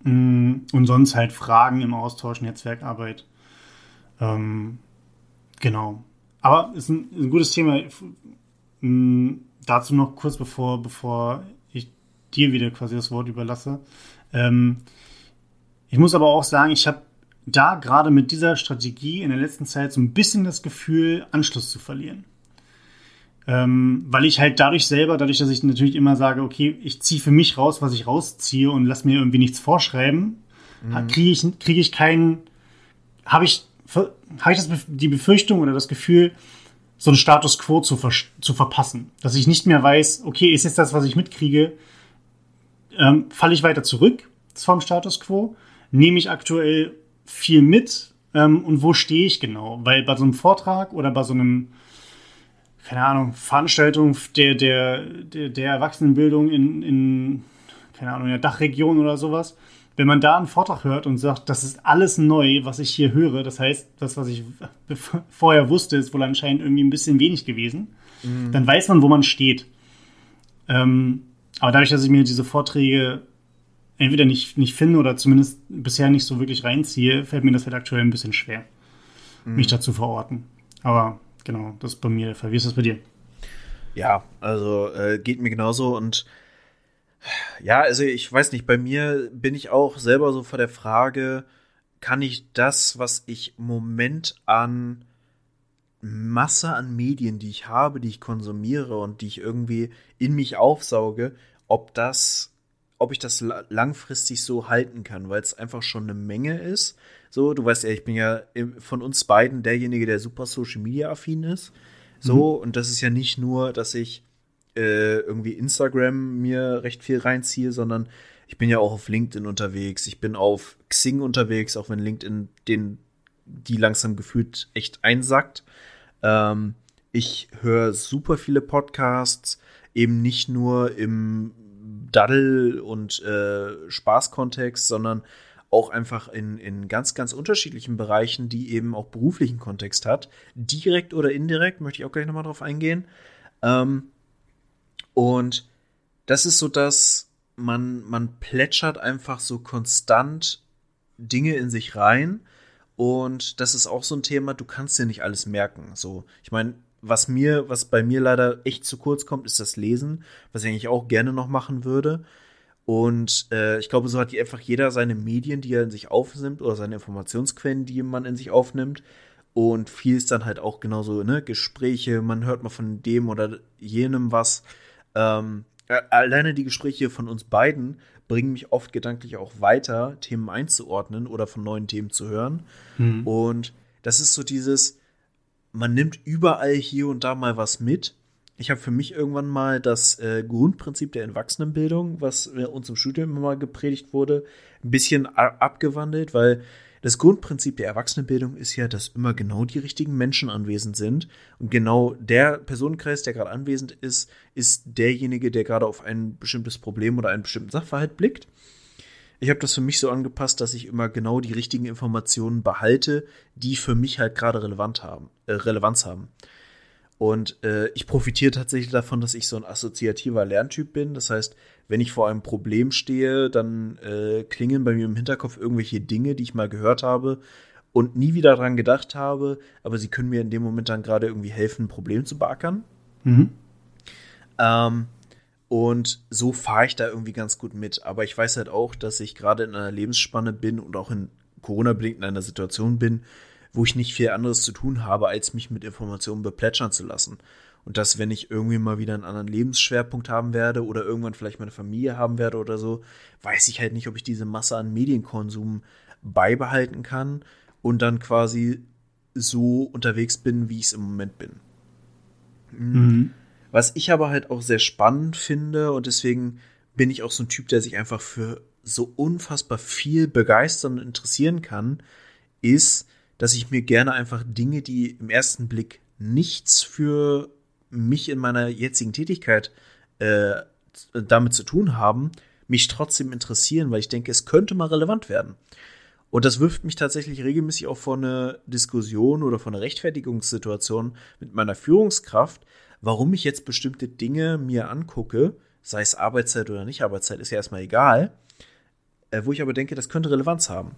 [SPEAKER 2] Mm, und sonst halt Fragen im Austausch, Netzwerkarbeit. Ähm, genau. Aber es ist ein, gutes Thema. Ähm, dazu noch kurz, bevor, bevor dir wieder quasi das Wort überlasse. Ähm, ich muss aber auch sagen, ich habe da gerade mit dieser Strategie in der letzten Zeit so ein bisschen das Gefühl, Anschluss zu verlieren. Ähm, weil ich halt dadurch selber, dadurch, dass ich natürlich immer sage, okay, ich ziehe für mich raus, was ich rausziehe und lass mir irgendwie nichts vorschreiben, mhm. kriege ich, krieg ich keinen, habe ich, hab ich das, die Befürchtung oder das Gefühl, so einen Status quo zu, ver zu verpassen. Dass ich nicht mehr weiß, okay, ist jetzt das, was ich mitkriege, ähm, falle ich weiter zurück vom Status quo, nehme ich aktuell viel mit ähm, und wo stehe ich genau? Weil bei so einem Vortrag oder bei so einem keine Ahnung, Veranstaltung der, der, der, der Erwachsenenbildung in, in, keine Ahnung, in der Dachregion oder sowas, wenn man da einen Vortrag hört und sagt, das ist alles neu, was ich hier höre, das heißt, das, was ich [laughs] vorher wusste, ist wohl anscheinend irgendwie ein bisschen wenig gewesen, mhm. dann weiß man, wo man steht. Ähm, aber dadurch, dass ich mir diese Vorträge entweder nicht, nicht finde oder zumindest bisher nicht so wirklich reinziehe, fällt mir das halt aktuell ein bisschen schwer, mhm. mich dazu verorten. Aber genau, das ist bei mir der Fall. Wie ist das bei dir?
[SPEAKER 1] Ja, also äh, geht mir genauso und ja, also ich weiß nicht, bei mir bin ich auch selber so vor der Frage, kann ich das, was ich im Moment an Masse an Medien, die ich habe, die ich konsumiere und die ich irgendwie in mich aufsauge, ob das, ob ich das langfristig so halten kann, weil es einfach schon eine Menge ist. So, du weißt ja, ich bin ja von uns beiden derjenige, der super Social Media affin ist. So, mhm. und das ist ja nicht nur, dass ich äh, irgendwie Instagram mir recht viel reinziehe, sondern ich bin ja auch auf LinkedIn unterwegs, ich bin auf Xing unterwegs, auch wenn LinkedIn den die langsam gefühlt echt einsackt. Ähm, ich höre super viele Podcasts, eben nicht nur im Daddel- und äh, Spaßkontext, sondern auch einfach in, in ganz, ganz unterschiedlichen Bereichen, die eben auch beruflichen Kontext hat. Direkt oder indirekt, möchte ich auch gleich nochmal drauf eingehen. Ähm, und das ist so, dass man, man plätschert einfach so konstant Dinge in sich rein und das ist auch so ein Thema, du kannst dir nicht alles merken. So, ich meine, was mir, was bei mir leider echt zu kurz kommt, ist das Lesen, was ich eigentlich auch gerne noch machen würde. Und äh, ich glaube, so hat einfach jeder seine Medien, die er in sich aufnimmt, oder seine Informationsquellen, die man in sich aufnimmt. Und viel ist dann halt auch genauso, ne, Gespräche, man hört mal von dem oder jenem was. Ähm, alleine die Gespräche von uns beiden bringen mich oft gedanklich auch weiter, Themen einzuordnen oder von neuen Themen zu hören. Mhm. Und das ist so dieses, man nimmt überall hier und da mal was mit. Ich habe für mich irgendwann mal das äh, Grundprinzip der Erwachsenenbildung, was äh, uns im Studium immer mal gepredigt wurde, ein bisschen abgewandelt, weil das Grundprinzip der Erwachsenenbildung ist ja, dass immer genau die richtigen Menschen anwesend sind. Und genau der Personenkreis, der gerade anwesend ist, ist derjenige, der gerade auf ein bestimmtes Problem oder einen bestimmten Sachverhalt blickt. Ich habe das für mich so angepasst, dass ich immer genau die richtigen Informationen behalte, die für mich halt gerade relevant haben, äh, Relevanz haben. Und äh, ich profitiere tatsächlich davon, dass ich so ein assoziativer Lerntyp bin. Das heißt, wenn ich vor einem Problem stehe, dann äh, klingen bei mir im Hinterkopf irgendwelche Dinge, die ich mal gehört habe und nie wieder dran gedacht habe, aber sie können mir in dem Moment dann gerade irgendwie helfen, ein Problem zu beackern. Mhm. Ähm, und so fahre ich da irgendwie ganz gut mit. Aber ich weiß halt auch, dass ich gerade in einer Lebensspanne bin und auch in Corona-bedingt in einer Situation bin, wo ich nicht viel anderes zu tun habe, als mich mit Informationen beplätschern zu lassen. Und dass, wenn ich irgendwie mal wieder einen anderen Lebensschwerpunkt haben werde oder irgendwann vielleicht meine Familie haben werde oder so, weiß ich halt nicht, ob ich diese Masse an Medienkonsum beibehalten kann und dann quasi so unterwegs bin, wie ich es im Moment bin. Mhm. Was ich aber halt auch sehr spannend finde und deswegen bin ich auch so ein Typ, der sich einfach für so unfassbar viel begeistern und interessieren kann, ist, dass ich mir gerne einfach Dinge, die im ersten Blick nichts für mich in meiner jetzigen Tätigkeit äh, damit zu tun haben, mich trotzdem interessieren, weil ich denke, es könnte mal relevant werden. Und das wirft mich tatsächlich regelmäßig auch vor eine Diskussion oder vor eine Rechtfertigungssituation mit meiner Führungskraft, warum ich jetzt bestimmte Dinge mir angucke, sei es Arbeitszeit oder nicht Arbeitszeit, ist ja erstmal egal, äh, wo ich aber denke, das könnte Relevanz haben.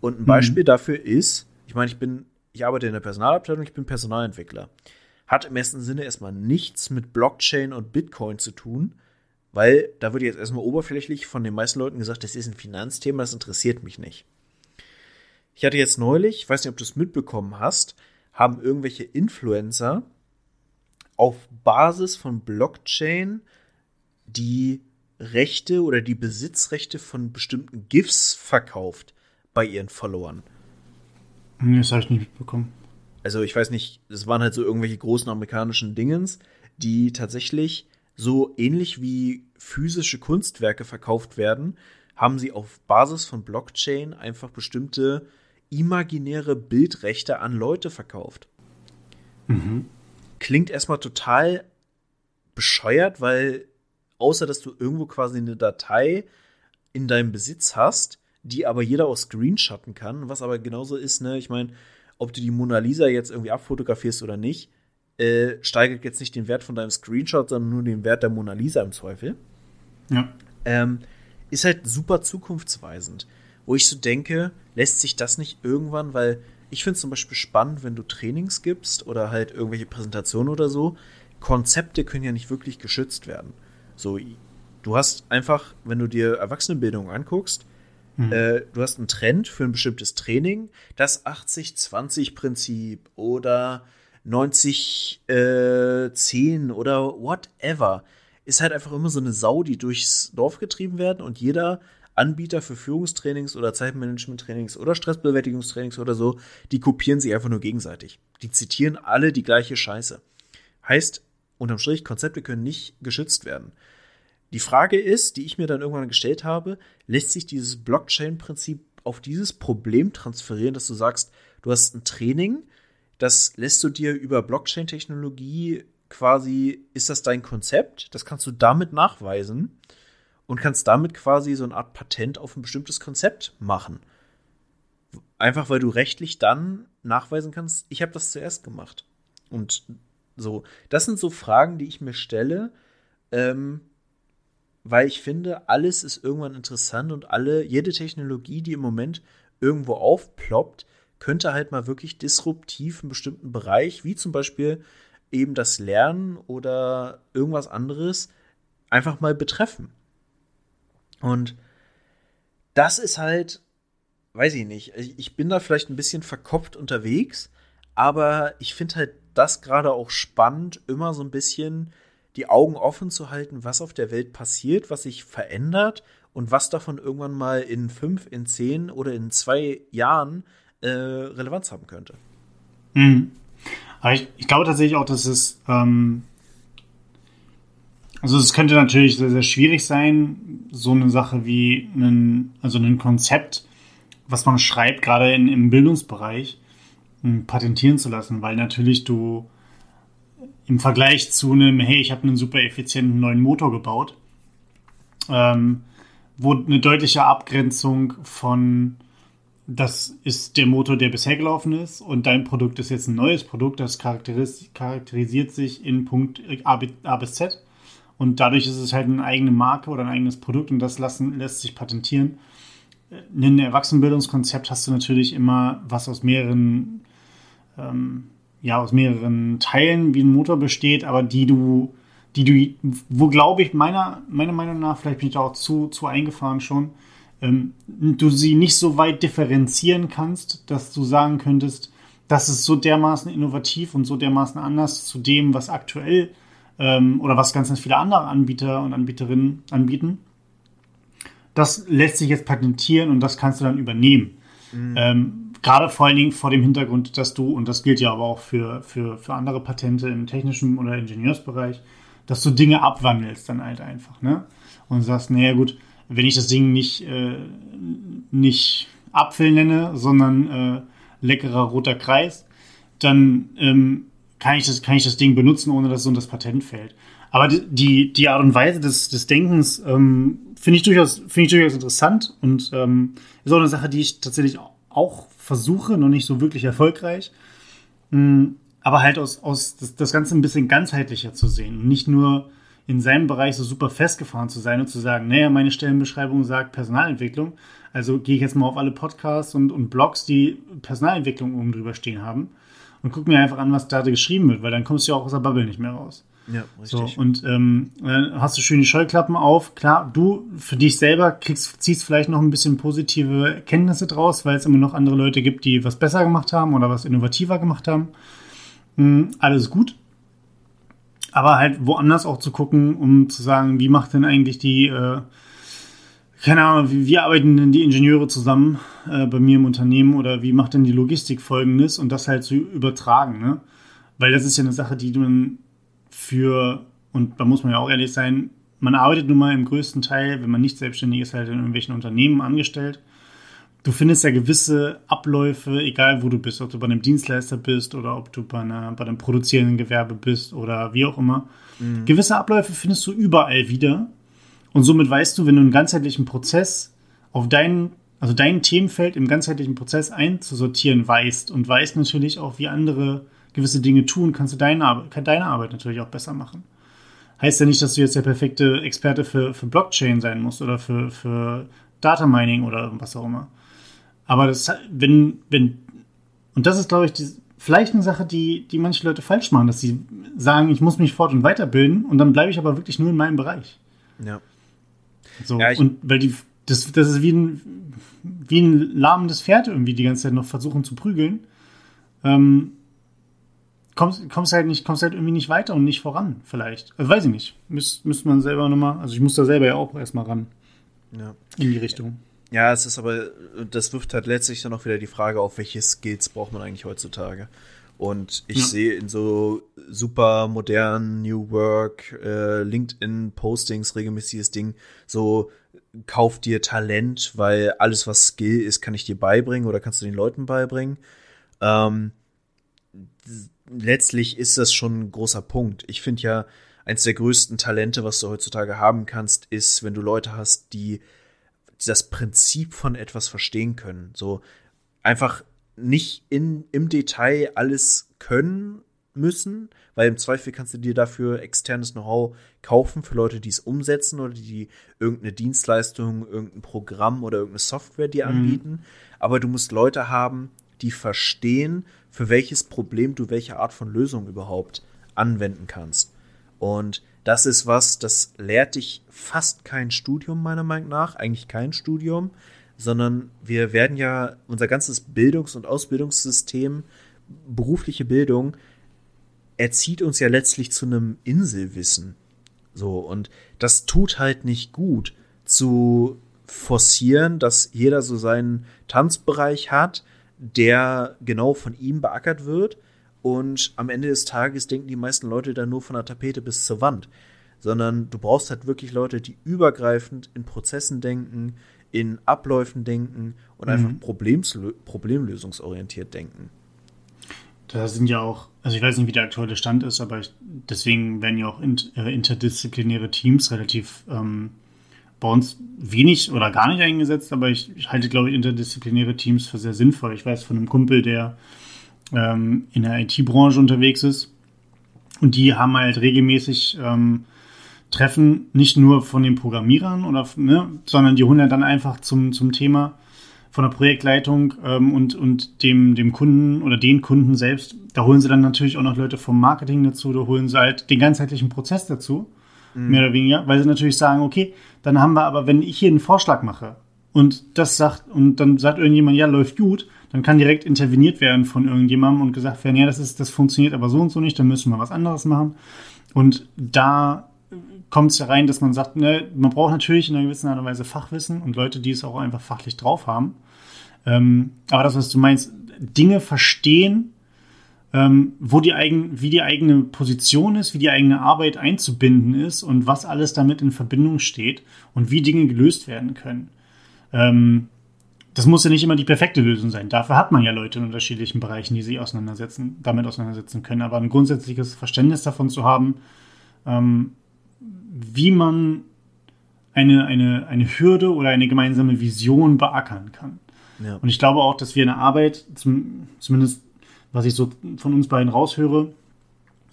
[SPEAKER 1] Und ein mhm. Beispiel mhm. dafür ist, ich meine, ich bin, ich arbeite in der Personalabteilung, ich bin Personalentwickler. Hat im ersten Sinne erstmal nichts mit Blockchain und Bitcoin zu tun, weil da wird jetzt erstmal oberflächlich von den meisten Leuten gesagt, das ist ein Finanzthema, das interessiert mich nicht. Ich hatte jetzt neulich, ich weiß nicht, ob du es mitbekommen hast, haben irgendwelche Influencer auf Basis von Blockchain die Rechte oder die Besitzrechte von bestimmten GIFs verkauft bei ihren Followern.
[SPEAKER 2] Nee, das habe ich nicht mitbekommen.
[SPEAKER 1] Also ich weiß nicht, das waren halt so irgendwelche großen amerikanischen Dingens, die tatsächlich so ähnlich wie physische Kunstwerke verkauft werden, haben sie auf Basis von Blockchain einfach bestimmte imaginäre Bildrechte an Leute verkauft. Mhm. klingt erstmal total bescheuert, weil außer dass du irgendwo quasi eine Datei in deinem Besitz hast, die aber jeder auch screenshotten kann, was aber genauso ist, ne, ich meine, ob du die Mona Lisa jetzt irgendwie abfotografierst oder nicht, äh, steigert jetzt nicht den Wert von deinem Screenshot, sondern nur den Wert der Mona Lisa im Zweifel.
[SPEAKER 2] Ja.
[SPEAKER 1] Ähm, ist halt super zukunftsweisend. Wo ich so denke, lässt sich das nicht irgendwann, weil ich finde es zum Beispiel spannend, wenn du Trainings gibst oder halt irgendwelche Präsentationen oder so. Konzepte können ja nicht wirklich geschützt werden. So, du hast einfach, wenn du dir Erwachsenenbildung anguckst, mhm. äh, du hast einen Trend für ein bestimmtes Training, das 80-20-Prinzip oder 90-10 äh, oder whatever ist halt einfach immer so eine Sau, die durchs Dorf getrieben werden und jeder Anbieter für Führungstrainings oder Zeitmanagement-Trainings oder Stressbewältigungstrainings oder so, die kopieren sich einfach nur gegenseitig. Die zitieren alle die gleiche Scheiße. Heißt, unterm Strich, Konzepte können nicht geschützt werden. Die Frage ist, die ich mir dann irgendwann gestellt habe, lässt sich dieses Blockchain-Prinzip auf dieses Problem transferieren, dass du sagst, du hast ein Training, das lässt du dir über Blockchain-Technologie quasi, ist das dein Konzept? Das kannst du damit nachweisen und kannst damit quasi so eine Art Patent auf ein bestimmtes Konzept machen. Einfach weil du rechtlich dann nachweisen kannst, ich habe das zuerst gemacht. Und so, das sind so Fragen, die ich mir stelle, ähm, weil ich finde, alles ist irgendwann interessant und alle, jede Technologie, die im Moment irgendwo aufploppt, könnte halt mal wirklich disruptiv einen bestimmten Bereich, wie zum Beispiel eben das Lernen oder irgendwas anderes, einfach mal betreffen. Und das ist halt, weiß ich nicht, ich bin da vielleicht ein bisschen verkopft unterwegs, aber ich finde halt das gerade auch spannend, immer so ein bisschen die Augen offen zu halten, was auf der Welt passiert, was sich verändert und was davon irgendwann mal in fünf, in zehn oder in zwei Jahren äh, Relevanz haben könnte.
[SPEAKER 2] Mhm. Aber ich, ich, glaube tatsächlich auch, dass es ähm, also es könnte natürlich sehr, sehr schwierig sein, so eine Sache wie ein, also ein Konzept, was man schreibt, gerade in, im Bildungsbereich, patentieren zu lassen, weil natürlich du im Vergleich zu einem, hey, ich habe einen super effizienten neuen Motor gebaut, ähm, wo eine deutliche Abgrenzung von das ist der Motor, der bisher gelaufen ist und dein Produkt ist jetzt ein neues Produkt, das charakteris charakterisiert sich in Punkt A, A bis Z und dadurch ist es halt eine eigene Marke oder ein eigenes Produkt und das lassen, lässt sich patentieren. In einem Erwachsenenbildungskonzept hast du natürlich immer was aus mehreren ähm, ja, aus mehreren Teilen wie ein Motor besteht, aber die du, die du, wo glaube ich, meiner, meiner Meinung nach, vielleicht bin ich da auch zu, zu eingefahren schon, ähm, du sie nicht so weit differenzieren kannst, dass du sagen könntest, das ist so dermaßen innovativ und so dermaßen anders zu dem, was aktuell ähm, oder was ganz, ganz viele andere Anbieter und Anbieterinnen anbieten. Das lässt sich jetzt patentieren und das kannst du dann übernehmen. Mhm. Ähm, gerade vor allen Dingen vor dem Hintergrund, dass du, und das gilt ja aber auch für, für, für andere Patente im technischen oder Ingenieursbereich, dass du Dinge abwandelst dann halt einfach, ne? Und sagst, naja gut, wenn ich das Ding nicht, äh, nicht Apfel nenne, sondern äh, leckerer roter Kreis, dann ähm, kann, ich das, kann ich das Ding benutzen, ohne dass es unter das Patent fällt. Aber die, die Art und Weise des, des Denkens ähm, finde ich, durchaus, find ich durchaus interessant und ähm, ist auch eine Sache, die ich tatsächlich auch versuche, noch nicht so wirklich erfolgreich. Mm, aber halt aus, aus das, das Ganze ein bisschen ganzheitlicher zu sehen. Und nicht nur in seinem Bereich so super festgefahren zu sein und zu sagen, naja, meine Stellenbeschreibung sagt Personalentwicklung. Also gehe ich jetzt mal auf alle Podcasts und, und Blogs, die Personalentwicklung oben drüber stehen haben und gucke mir einfach an, was da geschrieben wird, weil dann kommst du ja auch aus der Bubble nicht mehr raus.
[SPEAKER 1] Ja, richtig.
[SPEAKER 2] So, und ähm, hast du schön die Scheuklappen auf. Klar, du für dich selber kriegst, ziehst vielleicht noch ein bisschen positive Kenntnisse draus, weil es immer noch andere Leute gibt, die was besser gemacht haben oder was innovativer gemacht haben. Mhm, alles gut. Aber halt woanders auch zu gucken, um zu sagen, wie macht denn eigentlich die, äh, keine Ahnung, wie, wie, arbeiten denn die Ingenieure zusammen äh, bei mir im Unternehmen oder wie macht denn die Logistik folgendes und das halt zu übertragen, ne? Weil das ist ja eine Sache, die du für, und da muss man ja auch ehrlich sein, man arbeitet nun mal im größten Teil, wenn man nicht selbstständig ist, halt in irgendwelchen Unternehmen angestellt. du findest ja gewisse Abläufe, egal wo du bist, ob du bei einem Dienstleister bist oder ob du bei, einer, bei einem produzierenden Gewerbe bist oder wie auch immer. Mhm. Gewisse Abläufe findest du überall wieder. Und somit weißt du, wenn du einen ganzheitlichen Prozess auf deinen, also dein Themenfeld im ganzheitlichen Prozess einzusortieren weißt und weißt natürlich auch, wie andere gewisse Dinge tun, kannst du deine Arbeit, deine Arbeit natürlich auch besser machen. Heißt ja nicht, dass du jetzt der perfekte Experte für, für Blockchain sein musst oder für, für Data Mining oder was auch immer. Aber das, wenn, wenn, und das ist, glaube ich, die, vielleicht eine Sache, die, die manche Leute falsch machen, dass sie sagen, ich muss mich fort- und weiterbilden und dann bleibe ich aber wirklich nur in meinem Bereich.
[SPEAKER 1] Ja.
[SPEAKER 2] So, ja, und weil die, das, das ist wie ein, wie ein lahmendes Pferd irgendwie die ganze Zeit noch versuchen zu prügeln. Ähm, kommst, kommst halt nicht, kommst halt irgendwie nicht weiter und nicht voran, vielleicht. Also weiß ich nicht. Müsste müsst man selber nochmal, also ich muss da selber ja auch erstmal ran.
[SPEAKER 1] Ja.
[SPEAKER 2] In die Richtung.
[SPEAKER 1] Ja, es ist aber, das wirft halt letztlich dann auch wieder die Frage auf, welche Skills braucht man eigentlich heutzutage. Und ich ja. sehe in so super modernen New Work, äh, LinkedIn-Postings, regelmäßiges Ding, so kauf dir Talent, weil alles, was Skill ist, kann ich dir beibringen oder kannst du den Leuten beibringen. Ähm, letztlich ist das schon ein großer Punkt. Ich finde ja, eins der größten Talente, was du heutzutage haben kannst, ist, wenn du Leute hast, die das Prinzip von etwas verstehen können. So einfach nicht in, im Detail alles können müssen, weil im Zweifel kannst du dir dafür externes Know-how kaufen für Leute, die es umsetzen oder die irgendeine Dienstleistung, irgendein Programm oder irgendeine Software dir mhm. anbieten. Mhm. Aber du musst Leute haben, die verstehen, für welches Problem du welche Art von Lösung überhaupt anwenden kannst. Und das ist was, das lehrt dich fast kein Studium, meiner Meinung nach, eigentlich kein Studium, sondern wir werden ja unser ganzes Bildungs- und Ausbildungssystem, berufliche Bildung, erzieht uns ja letztlich zu einem Inselwissen. So, und das tut halt nicht gut zu forcieren, dass jeder so seinen Tanzbereich hat, der genau von ihm beackert wird und am Ende des Tages denken die meisten Leute dann nur von der Tapete bis zur Wand. Sondern du brauchst halt wirklich Leute, die übergreifend in Prozessen denken, in Abläufen denken und mhm. einfach problemlösungsorientiert denken.
[SPEAKER 2] Da sind ja auch, also ich weiß nicht, wie der aktuelle Stand ist, aber ich, deswegen werden ja auch äh, interdisziplinäre Teams relativ ähm, bei uns wenig oder gar nicht eingesetzt, aber ich, ich halte, glaube ich, interdisziplinäre Teams für sehr sinnvoll. Ich weiß von einem Kumpel, der ähm, in der IT-Branche unterwegs ist. Und die haben halt regelmäßig ähm, Treffen, nicht nur von den Programmierern, oder, ne, sondern die holen dann einfach zum, zum Thema von der Projektleitung ähm, und, und dem, dem Kunden oder den Kunden selbst. Da holen sie dann natürlich auch noch Leute vom Marketing dazu, da holen sie halt den ganzheitlichen Prozess dazu, mhm. mehr oder weniger, weil sie natürlich sagen, okay, dann haben wir aber, wenn ich hier einen Vorschlag mache und das sagt, und dann sagt irgendjemand, ja, läuft gut, dann kann direkt interveniert werden von irgendjemandem und gesagt werden, ja, das ist, das funktioniert aber so und so nicht, dann müssen wir was anderes machen. Und da kommt es ja rein, dass man sagt, ne, man braucht natürlich in einer gewissen Art und Weise Fachwissen und Leute, die es auch einfach fachlich drauf haben. Ähm, aber das, was du meinst, Dinge verstehen, ähm, wo die eigen, wie die eigene Position ist, wie die eigene Arbeit einzubinden ist und was alles damit in Verbindung steht und wie Dinge gelöst werden können. Ähm, das muss ja nicht immer die perfekte Lösung sein. Dafür hat man ja Leute in unterschiedlichen Bereichen, die sich auseinandersetzen, damit auseinandersetzen können. Aber ein grundsätzliches Verständnis davon zu haben, ähm, wie man eine, eine, eine Hürde oder eine gemeinsame Vision beackern kann. Ja. Und ich glaube auch, dass wir in der Arbeit, zum, zumindest was ich so von uns beiden raushöre,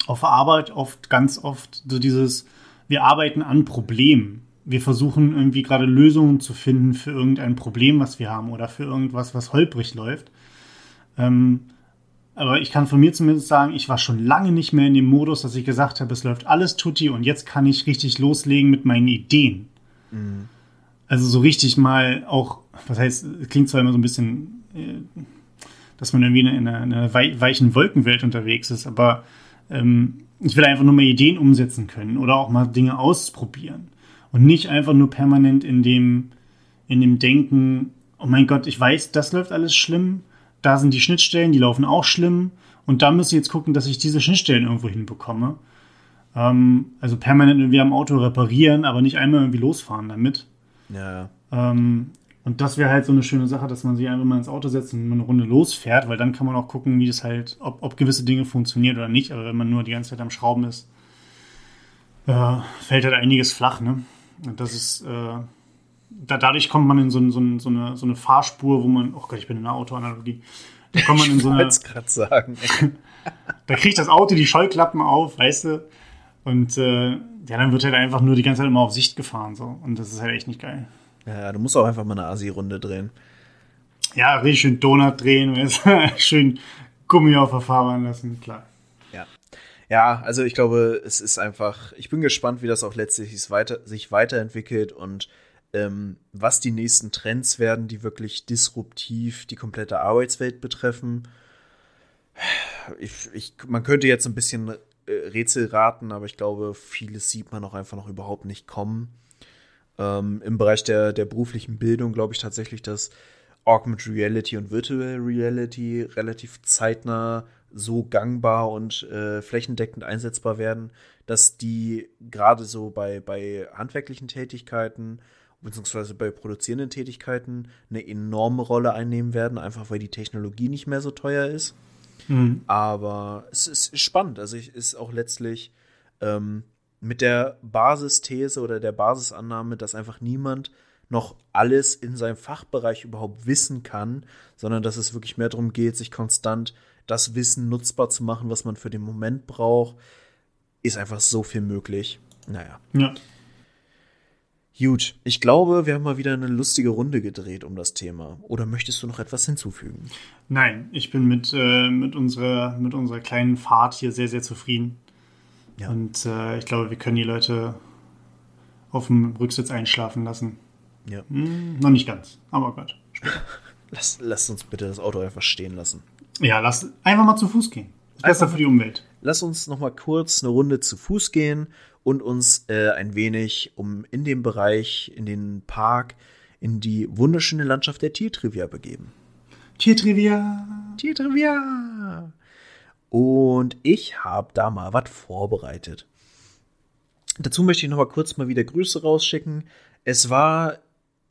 [SPEAKER 2] auf Arbeit oft, ganz oft so dieses, wir arbeiten an Problemen wir versuchen irgendwie gerade Lösungen zu finden für irgendein Problem, was wir haben oder für irgendwas, was holprig läuft. Ähm, aber ich kann von mir zumindest sagen, ich war schon lange nicht mehr in dem Modus, dass ich gesagt habe, es läuft alles tutti und jetzt kann ich richtig loslegen mit meinen Ideen. Mhm. Also so richtig mal auch, was heißt, es klingt zwar immer so ein bisschen, äh, dass man irgendwie in einer, in einer weichen Wolkenwelt unterwegs ist, aber ähm, ich will einfach nur mal Ideen umsetzen können oder auch mal Dinge ausprobieren. Und nicht einfach nur permanent in dem, in dem Denken, oh mein Gott, ich weiß, das läuft alles schlimm, da sind die Schnittstellen, die laufen auch schlimm und da muss ich jetzt gucken, dass ich diese Schnittstellen irgendwo hinbekomme. Ähm, also permanent irgendwie am Auto reparieren, aber nicht einmal irgendwie losfahren damit.
[SPEAKER 1] Ja.
[SPEAKER 2] Ähm, Und das wäre halt so eine schöne Sache, dass man sich einfach mal ins Auto setzt und eine Runde losfährt, weil dann kann man auch gucken, wie das halt, ob, ob gewisse Dinge funktionieren oder nicht. Aber wenn man nur die ganze Zeit am Schrauben ist, äh, fällt halt einiges flach, ne? Und das ist, äh, da, dadurch kommt man in so, so, so, eine, so eine Fahrspur, wo man, oh Gott, ich bin in einer Autoanalogie. Da kommt man in so eine.
[SPEAKER 1] Ich gerade sagen. [laughs]
[SPEAKER 2] da kriegt das Auto die Scheuklappen auf, weißt du? Und äh, ja, dann wird halt einfach nur die ganze Zeit immer auf Sicht gefahren, so. Und das ist halt echt nicht geil.
[SPEAKER 1] Ja, du musst auch einfach mal eine Asi-Runde drehen.
[SPEAKER 2] Ja, richtig schön Donut drehen, [laughs] schön Gummi auf der Fahrbahn lassen, klar.
[SPEAKER 1] Ja. Ja, also ich glaube, es ist einfach, ich bin gespannt, wie das auch letztlich sich, weiter, sich weiterentwickelt und ähm, was die nächsten Trends werden, die wirklich disruptiv die komplette Arbeitswelt betreffen. Ich, ich, man könnte jetzt ein bisschen äh, Rätsel raten, aber ich glaube, vieles sieht man auch einfach noch überhaupt nicht kommen. Ähm, Im Bereich der, der beruflichen Bildung glaube ich tatsächlich, dass Augmented Reality und Virtual Reality relativ zeitnah so gangbar und äh, flächendeckend einsetzbar werden, dass die gerade so bei, bei handwerklichen Tätigkeiten beziehungsweise bei produzierenden Tätigkeiten eine enorme Rolle einnehmen werden, einfach weil die Technologie nicht mehr so teuer ist. Mhm. Aber es ist spannend. Also es ist auch letztlich ähm, mit der Basisthese oder der Basisannahme, dass einfach niemand noch alles in seinem Fachbereich überhaupt wissen kann, sondern dass es wirklich mehr darum geht, sich konstant das Wissen nutzbar zu machen, was man für den Moment braucht, ist einfach so viel möglich. Naja.
[SPEAKER 2] Ja.
[SPEAKER 1] Gut, ich glaube, wir haben mal wieder eine lustige Runde gedreht um das Thema. Oder möchtest du noch etwas hinzufügen?
[SPEAKER 2] Nein, ich bin mit, äh, mit, unserer, mit unserer kleinen Fahrt hier sehr, sehr zufrieden. Ja. Und äh, ich glaube, wir können die Leute auf dem Rücksitz einschlafen lassen.
[SPEAKER 1] Ja.
[SPEAKER 2] Hm, noch nicht ganz, aber Gott. [laughs]
[SPEAKER 1] lass, lass uns bitte das Auto einfach stehen lassen.
[SPEAKER 2] Ja, lass einfach mal zu Fuß gehen. Ist besser für die Umwelt.
[SPEAKER 1] Lass uns noch mal kurz eine Runde zu Fuß gehen und uns äh, ein wenig um in dem Bereich, in den Park, in die wunderschöne Landschaft der Tiertrivia begeben.
[SPEAKER 2] Tiertrivia!
[SPEAKER 1] Tiertrivia! Und ich habe da mal was vorbereitet. Dazu möchte ich noch mal kurz mal wieder Grüße rausschicken. Es war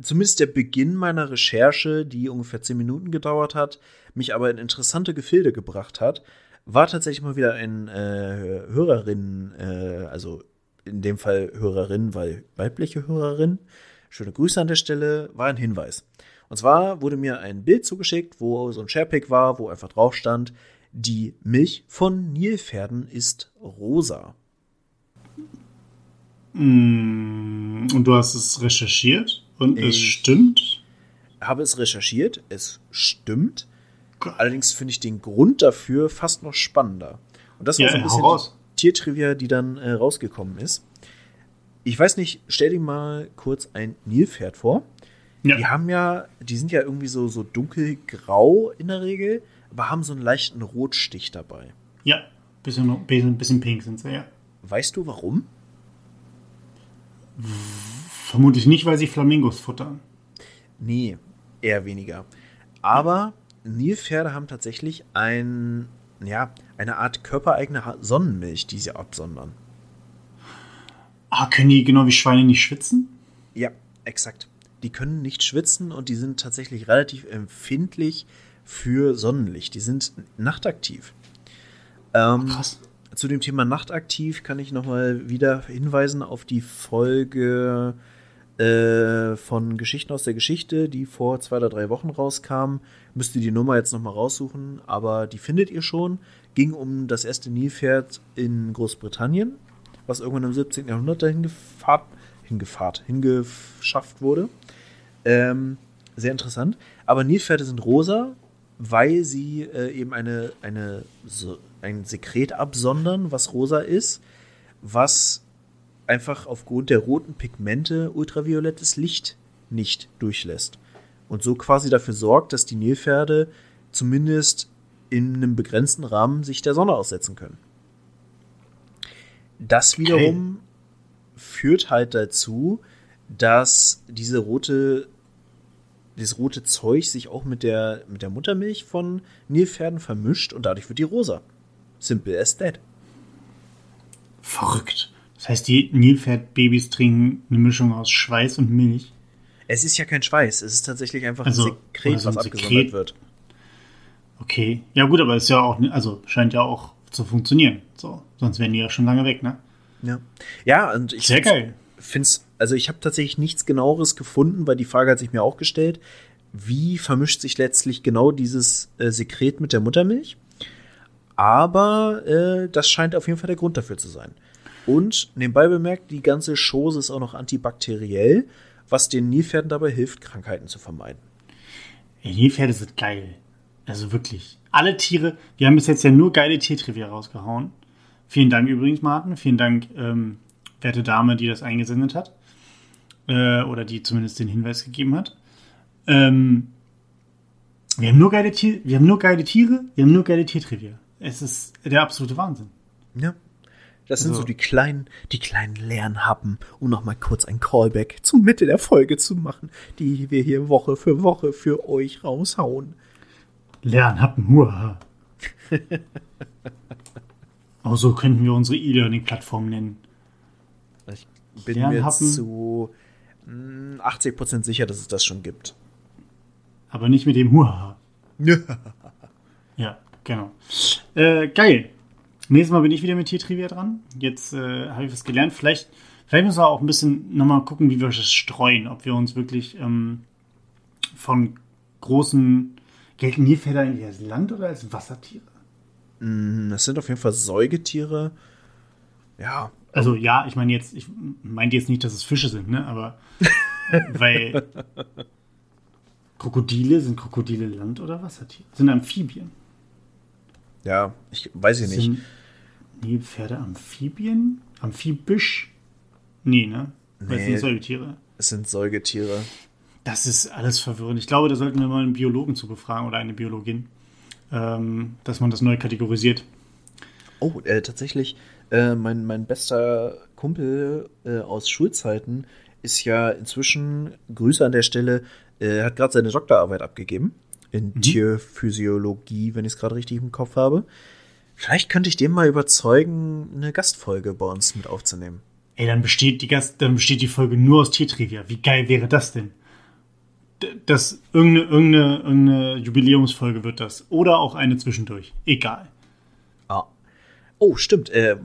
[SPEAKER 1] zumindest der Beginn meiner Recherche, die ungefähr zehn Minuten gedauert hat, mich aber in interessante Gefilde gebracht hat, war tatsächlich mal wieder ein äh, Hörerin, äh, also in dem Fall Hörerin, weil weibliche Hörerin, schöne Grüße an der Stelle, war ein Hinweis. Und zwar wurde mir ein Bild zugeschickt, wo so ein Sharepick war, wo einfach drauf stand, die Milch von Nilpferden ist rosa.
[SPEAKER 2] Mm, und du hast es recherchiert und ich es stimmt?
[SPEAKER 1] Habe es recherchiert, es stimmt. Allerdings finde ich den Grund dafür fast noch spannender. Und das war ja, so ein bisschen raus. Tiertrivia, die dann äh, rausgekommen ist. Ich weiß nicht, stell dir mal kurz ein Nilpferd vor. Ja. Die haben ja, die sind ja irgendwie so, so dunkelgrau in der Regel, aber haben so einen leichten Rotstich dabei.
[SPEAKER 2] Ja, bisschen, bisschen, bisschen pink sind sie, ja.
[SPEAKER 1] Weißt du warum?
[SPEAKER 2] Vermutlich nicht, weil sie Flamingos futtern.
[SPEAKER 1] Nee, eher weniger. Aber Nilpferde haben tatsächlich ein ja, eine Art körpereigene Sonnenmilch, die sie absondern.
[SPEAKER 2] Ah, können die genau wie Schweine nicht schwitzen?
[SPEAKER 1] Ja, exakt. Die können nicht schwitzen und die sind tatsächlich relativ empfindlich für Sonnenlicht. Die sind nachtaktiv. Ähm, Krass. Zu dem Thema nachtaktiv kann ich nochmal wieder hinweisen auf die Folge äh, von Geschichten aus der Geschichte, die vor zwei oder drei Wochen rauskam. Müsst ihr die Nummer jetzt nochmal raussuchen, aber die findet ihr schon. Ging um das erste Nilpferd in Großbritannien, was irgendwann im 17. Jahrhundert dahin gefahrt, hingefahrt, hingeschafft wurde. Ähm, sehr interessant. Aber Nilpferde sind rosa, weil sie äh, eben eine, eine, so, ein Sekret absondern, was rosa ist, was einfach aufgrund der roten Pigmente ultraviolettes Licht nicht durchlässt. Und so quasi dafür sorgt, dass die Nilpferde zumindest in einem begrenzten Rahmen sich der Sonne aussetzen können. Das wiederum okay. führt halt dazu, dass diese rote, dieses rote Zeug sich auch mit der, mit der Muttermilch von Nilpferden vermischt und dadurch wird die rosa. Simple as that.
[SPEAKER 2] Verrückt. Das heißt, die Nilpferdbabys trinken eine Mischung aus Schweiß und Milch.
[SPEAKER 1] Es ist ja kein Schweiß, es ist tatsächlich einfach
[SPEAKER 2] Also,
[SPEAKER 1] ein Sekret,
[SPEAKER 2] oder so ein
[SPEAKER 1] was
[SPEAKER 2] Sekret.
[SPEAKER 1] abgesondert wird.
[SPEAKER 2] Okay. Ja, gut, aber ist ja auch, also scheint ja auch zu funktionieren. So, sonst wären die ja schon lange weg, ne?
[SPEAKER 1] Ja, ja und ich
[SPEAKER 2] Sehr geil.
[SPEAKER 1] find's, also ich habe tatsächlich nichts genaueres gefunden, weil die Frage hat sich mir auch gestellt, wie vermischt sich letztlich genau dieses äh, Sekret mit der Muttermilch? Aber äh, das scheint auf jeden Fall der Grund dafür zu sein. Und nebenbei bemerkt, die ganze Chose ist auch noch antibakteriell, was den Nilpferden dabei hilft, Krankheiten zu vermeiden.
[SPEAKER 2] Nilpferde sind geil. Also wirklich. Alle Tiere, wir haben bis jetzt ja nur geile Tiertrivia rausgehauen. Vielen Dank übrigens, Martin. Vielen Dank, ähm, werte Dame, die das eingesendet hat. Äh, oder die zumindest den Hinweis gegeben hat. Ähm, wir, haben nur geile Tier, wir haben nur geile Tiere, wir haben nur geile Tiertrivia. Es ist der absolute Wahnsinn.
[SPEAKER 1] Ja. Das sind
[SPEAKER 2] Also-
[SPEAKER 1] so die kleinen, die kleinen Lernhappen, um noch mal kurz ein Callback zur Mitte der Folge zu machen, die wir hier Woche für Woche für euch raushauen.
[SPEAKER 2] Lernhappen, huaha. Auch [laughs] so könnten wir unsere E-Learning-Plattform nennen.
[SPEAKER 1] Ich bin mir
[SPEAKER 2] Lernhappen.
[SPEAKER 1] zu mm, 80% sicher, dass es das schon gibt.
[SPEAKER 2] Aber nicht mit dem Huaha. [laughs] Ja, genau. Äh, geil. Nächstes Mal bin ich wieder mit Tiertrivia dran. Jetzt äh, habe ich was gelernt. Vielleicht, vielleicht müssen wir auch ein bisschen nochmal gucken, wie wir das streuen. Ob wir uns wirklich ähm, von großen. Gelten Nilpferde eigentlich als Land- oder als Wassertiere?
[SPEAKER 1] Mm, Das sind auf jeden Fall Säugetiere. Ja,
[SPEAKER 2] Also ja, ich meine jetzt, ich meinte jetzt nicht, dass es Fische sind, ne? Aber [laughs] weil Krokodile sind Krokodile Land- oder Wassertiere? Sind Amphibien?
[SPEAKER 1] ja, ich weiß ich nicht.
[SPEAKER 2] Sind Nilpferde Amphibien? Amphibisch? Nee, ne? Weil es
[SPEAKER 1] Nee.
[SPEAKER 2] sind Säugetiere.
[SPEAKER 1] Es sind Säugetiere.
[SPEAKER 2] Das ist alles verwirrend. Ich glaube, da sollten wir mal einen Biologen zu befragen oder eine Biologin, ähm, dass man das neu kategorisiert.
[SPEAKER 1] Oh, äh, tatsächlich, äh, mein, mein bester Kumpel äh, aus Schulzeiten ist ja inzwischen, Grüße an der Stelle, äh, hat gerade seine Doktorarbeit abgegeben in Tierphysiologie, wenn ich es gerade richtig im Kopf habe. Vielleicht könnte ich den mal überzeugen, eine Gastfolge bei uns mit aufzunehmen.
[SPEAKER 2] Ey, dann besteht die Gast, dann besteht die Folge nur aus Tiertrivia. Wie geil wäre das denn? Das irgendeine, irgendeine, irgendeine Jubiläumsfolge wird das. Oder auch eine zwischendurch. Egal.
[SPEAKER 1] Oh, stimmt. Äh,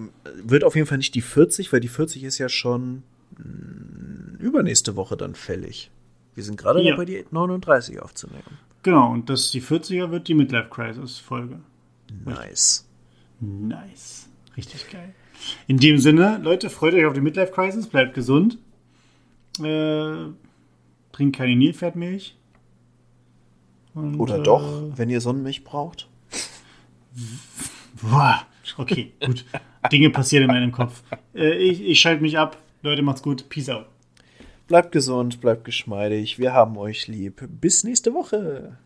[SPEAKER 1] wird auf jeden Fall nicht die 40, weil die 40 ist ja schon mh, übernächste Woche dann fällig. Wir sind gerade
[SPEAKER 2] Ja.
[SPEAKER 1] dabei, die 39 aufzunehmen.
[SPEAKER 2] Genau, und das die 40er wird die Midlife Crisis Folge.
[SPEAKER 1] Nice.
[SPEAKER 2] Nice. Richtig geil. In dem Sinne, Leute, freut euch auf die Midlife Crisis, bleibt gesund. Äh, trinkt keine Nilpferdmilch. Und,
[SPEAKER 1] Oder
[SPEAKER 2] äh,
[SPEAKER 1] doch, wenn ihr Sonnenmilch braucht.
[SPEAKER 2] Boah, okay, gut. Dinge passieren in meinem Kopf. Äh, ich ich schalte mich ab. Leute, macht's gut. Peace out.
[SPEAKER 1] Bleibt gesund, bleibt geschmeidig. Wir haben euch lieb. Bis nächste Woche.